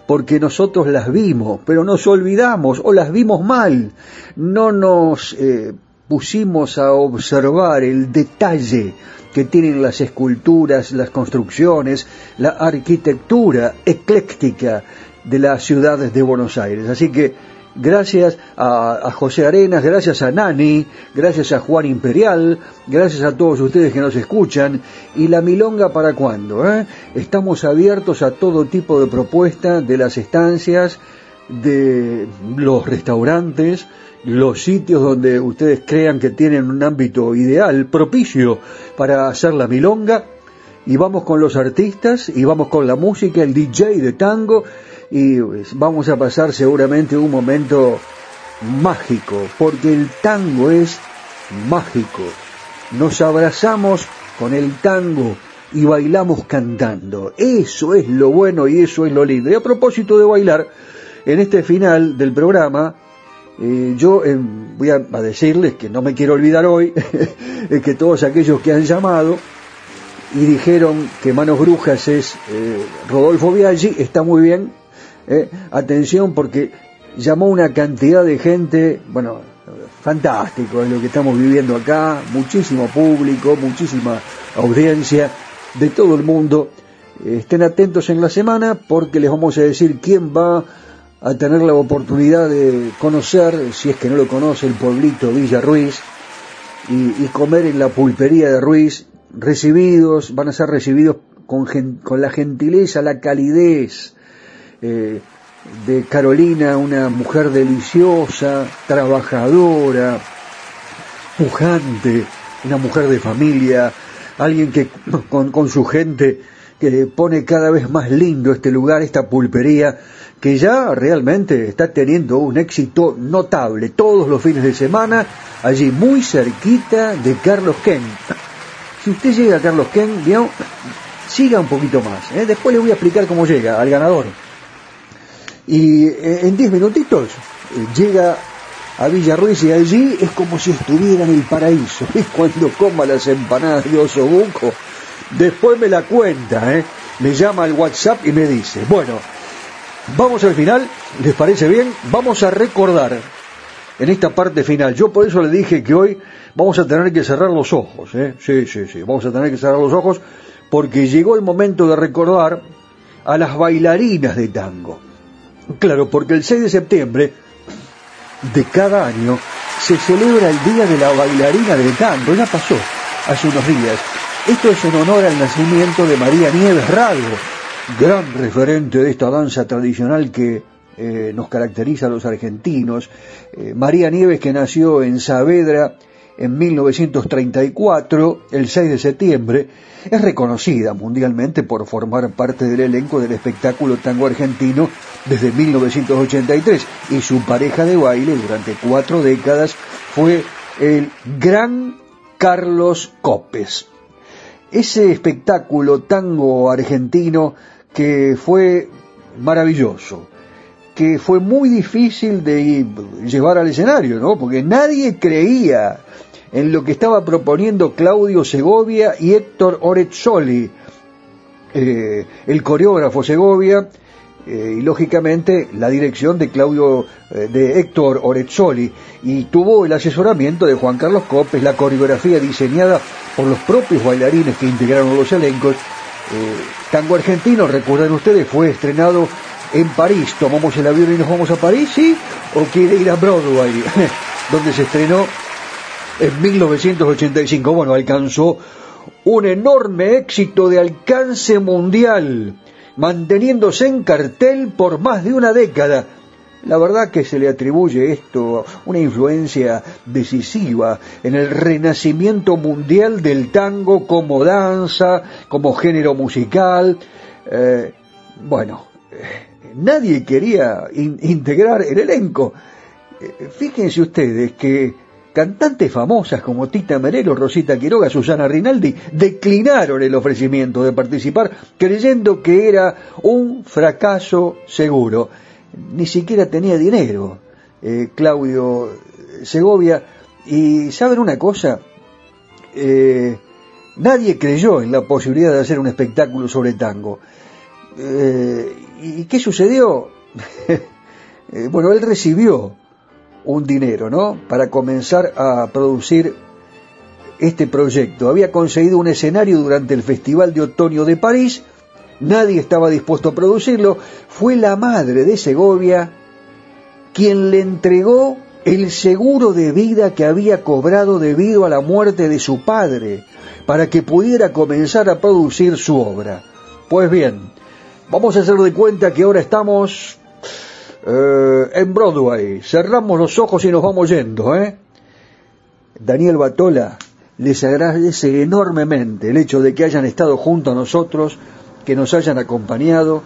Speaker 1: porque nosotros las vimos, pero nos olvidamos o las vimos mal, no nos eh, pusimos a observar el detalle que tienen las esculturas, las construcciones, la arquitectura ecléctica de las ciudades de Buenos Aires. Así que gracias a, José Arenas, gracias a Nani, gracias a Juan Imperial, gracias a todos ustedes que nos escuchan. ¿Y la milonga para cuándo? Eh? Estamos abiertos a todo tipo de propuesta de las estancias, de los restaurantes, los sitios donde ustedes crean que tienen un ámbito ideal, propicio para hacer la milonga. Y vamos con los artistas, y vamos con la música, el DJ de tango, y pues, vamos a pasar seguramente un momento mágico, porque el tango es mágico. Nos abrazamos con el tango y bailamos cantando. Eso es lo bueno y eso es lo lindo. Y a propósito de bailar, en este final del programa, eh, yo eh, voy a, decirles que no me quiero olvidar hoy, que todos aquellos que han llamado y dijeron que Manos Brujas es eh, Rodolfo Biaggi, está muy bien, eh, atención porque llamó una cantidad de gente, bueno, fantástico es lo que estamos viviendo acá, muchísimo público, muchísima audiencia de todo el mundo. Estén atentos en la semana porque les vamos a decir quién va a tener la oportunidad de conocer, si es que no lo conoce, el pueblito Villa Ruiz y, comer en la pulpería de Ruiz, recibidos, van a ser recibidos con, con la gentileza, la calidez, eh, de Carolina, una mujer deliciosa, trabajadora, pujante, una mujer de familia, alguien que con, con su gente que pone cada vez más lindo este lugar, esta pulpería, que ya realmente está teniendo un éxito notable todos los fines de semana, allí muy cerquita de Carlos Ken. Si usted llega a Carlos Ken, siga un poquito más. ¿eh? Después le voy a explicar cómo llega al ganador. Y eh, en 10 minutitos eh, llega a Villarruiz y allí es como si estuviera en el paraíso. Es cuando coma las empanadas de osobuco Después me la cuenta, ¿eh? Me llama al WhatsApp y me dice, bueno, vamos al final, ¿les parece bien? Vamos a recordar en esta parte final. Yo por eso le dije que hoy vamos a tener que cerrar los ojos, ¿eh? Sí, sí, sí, vamos a tener que cerrar los ojos porque llegó el momento de recordar a las bailarinas de tango. Claro, porque el 6 de septiembre de cada año se celebra el Día de la Bailarina de Tango. Ya pasó hace unos días. Esto es en honor al nacimiento de María Nieves Ralgo, gran referente de esta danza tradicional que eh, nos caracteriza a los argentinos. Eh, María Nieves que nació en Saavedra en 1934, el 6 de septiembre, es reconocida mundialmente por formar parte del elenco del espectáculo tango argentino desde 1983 y su pareja de baile durante cuatro décadas fue el gran Carlos Copes. Ese espectáculo tango argentino que fue maravilloso, que fue muy difícil de llevar al escenario, ¿no? Porque nadie creía en lo que estaba proponiendo Claudio Segovia y Héctor Orezzoli, eh, el coreógrafo Segovia, eh, y lógicamente la dirección de Claudio, eh, de Héctor Orezzoli, y tuvo el asesoramiento de Juan Carlos Copes, la coreografía diseñada por los propios bailarines que integraron los elencos. Tango Argentino, recuerdan ustedes, fue estrenado en París. ¿Tomamos el avión y nos vamos a París? ¿Sí? ¿O quiere ir a Broadway? donde se estrenó en 1985. Bueno, alcanzó un enorme éxito de alcance mundial, manteniéndose en cartel por más de una década. La verdad que se le atribuye esto una influencia decisiva en el renacimiento mundial del tango como danza, como género musical. Eh, bueno, eh, nadie quería integrar el elenco. Eh, fíjense ustedes que Cantantes famosas como Tita Merelo, Rosita Quiroga, Susana Rinaldi declinaron el ofrecimiento de participar creyendo que era un fracaso seguro. Ni siquiera tenía dinero eh, Claudio Segovia. Y saben una cosa, eh, nadie creyó en la posibilidad de hacer un espectáculo sobre tango. Eh, ¿Y qué sucedió? bueno, él recibió un dinero, ¿no? Para comenzar a producir este proyecto. Había conseguido un escenario durante el Festival de Otoño de París, nadie estaba dispuesto a producirlo, fue la madre de Segovia quien le entregó el seguro de vida que había cobrado debido a la muerte de su padre, para que pudiera comenzar a producir su obra. Pues bien, vamos a hacer de cuenta que ahora estamos eh, en Broadway. Cerramos los ojos y nos vamos yendo, ¿eh? Daniel Batola les agradece enormemente el hecho de que hayan estado junto a nosotros, que nos hayan acompañado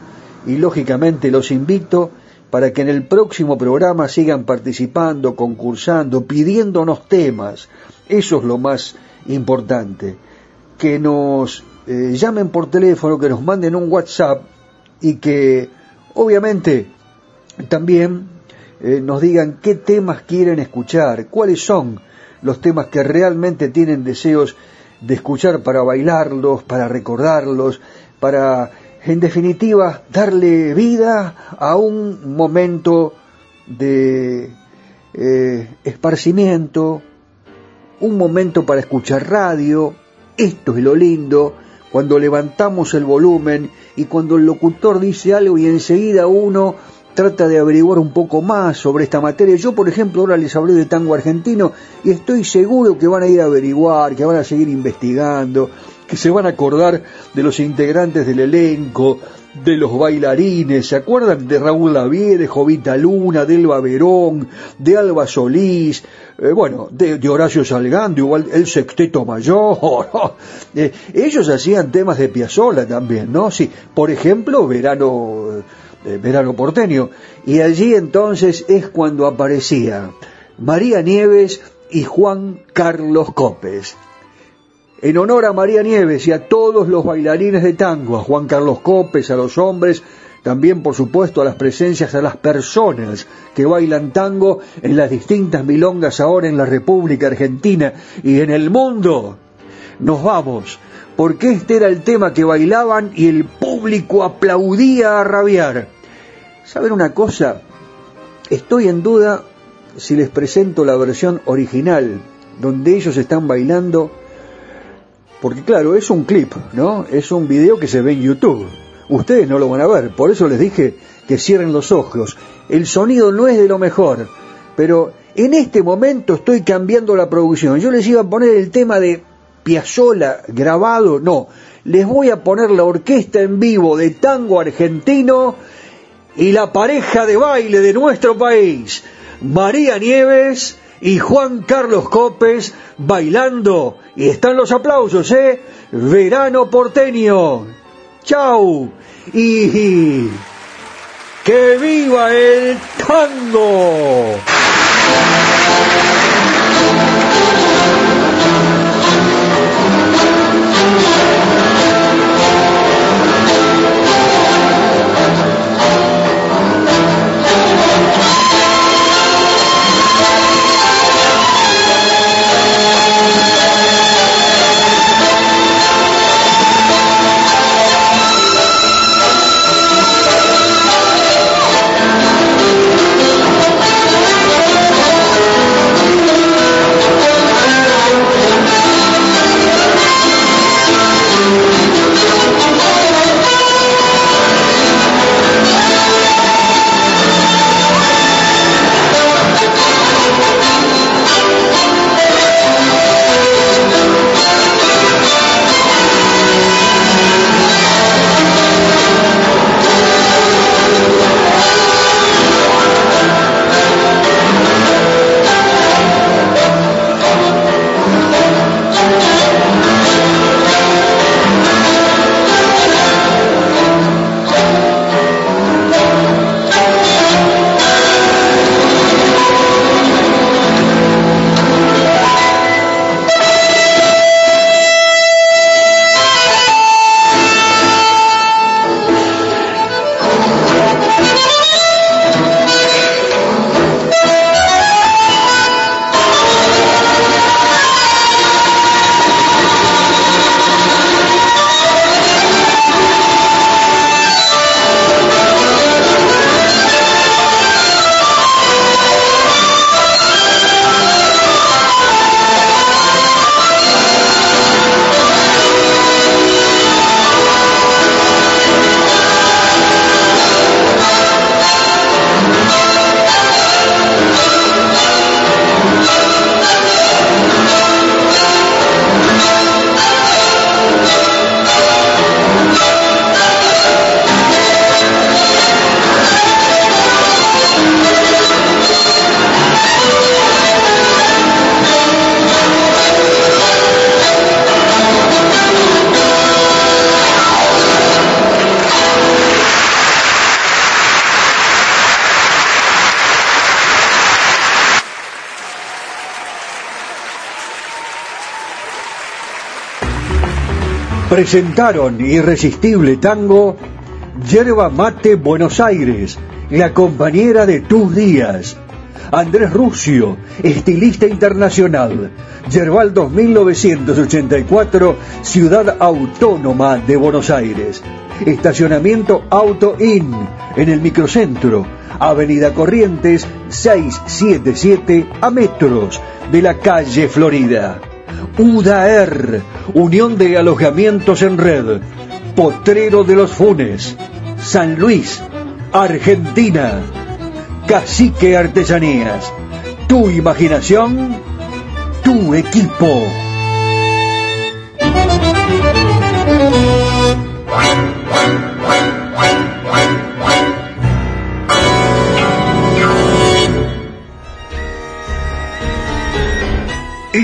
Speaker 1: y lógicamente los invito para que en el próximo programa sigan participando, concursando, pidiéndonos temas. Eso es lo más importante. Que nos eh, llamen por teléfono, que nos manden un WhatsApp y que obviamente también eh, nos digan qué temas quieren escuchar, cuáles son los temas que realmente tienen deseos de escuchar para bailarlos, para recordarlos, para, en definitiva, darle vida a un momento de eh, esparcimiento, un momento para escuchar radio. Esto es lo lindo, cuando levantamos el volumen y cuando el locutor dice algo y enseguida uno trata de averiguar un poco más sobre esta materia. Yo, por ejemplo, ahora les hablé de tango argentino y estoy seguro que van a ir a averiguar, que van a seguir investigando, que se van a acordar de los integrantes del elenco, de los bailarines, ¿se acuerdan de Raúl Lavie, de Jovita Luna, de Elba Verón, de Alba Solís, eh, bueno, de, Horacio Salgando, igual el sexteto mayor, eh, ellos hacían temas de Piazzolla también, ¿no? Sí, por ejemplo, Verano verano porteño, y allí entonces es cuando aparecía María Nieves y Juan Carlos Copes. En honor a María Nieves y a todos los bailarines de tango, a Juan Carlos Copes, a los hombres, también por supuesto a las presencias, a las personas que bailan tango en las distintas milongas ahora en la República Argentina y en el mundo. nos vamos, porque este era el tema que bailaban y el público aplaudía a rabiar. ¿Saben una cosa? Estoy en duda si les presento la versión original, donde ellos están bailando, porque claro, es un clip, ¿no? Es un video que se ve en YouTube. Ustedes no lo van a ver, por eso les dije que cierren los ojos. El sonido no es de lo mejor, pero en este momento estoy cambiando la producción. Yo les iba a poner el tema de Piazzola grabado, no. Les voy a poner la orquesta en vivo de tango argentino y la pareja de baile de nuestro país, María Nieves y Juan Carlos Copes bailando. Y están los aplausos, ¿eh? Verano porteño. Chau. Y que viva el tango. Presentaron Irresistible Tango, Yerba Mate Buenos Aires, la compañera de tus días. Andrés Rucio, estilista internacional. Yerbal 2984, Ciudad Autónoma de Buenos Aires. Estacionamiento Auto In, en el microcentro. Avenida Corrientes 677 a metros de la calle Florida. UDAER, Unión de Alojamientos en Red, Potrero de los Funes, San Luis, Argentina, Cacique Artesanías, tu imaginación, tu equipo.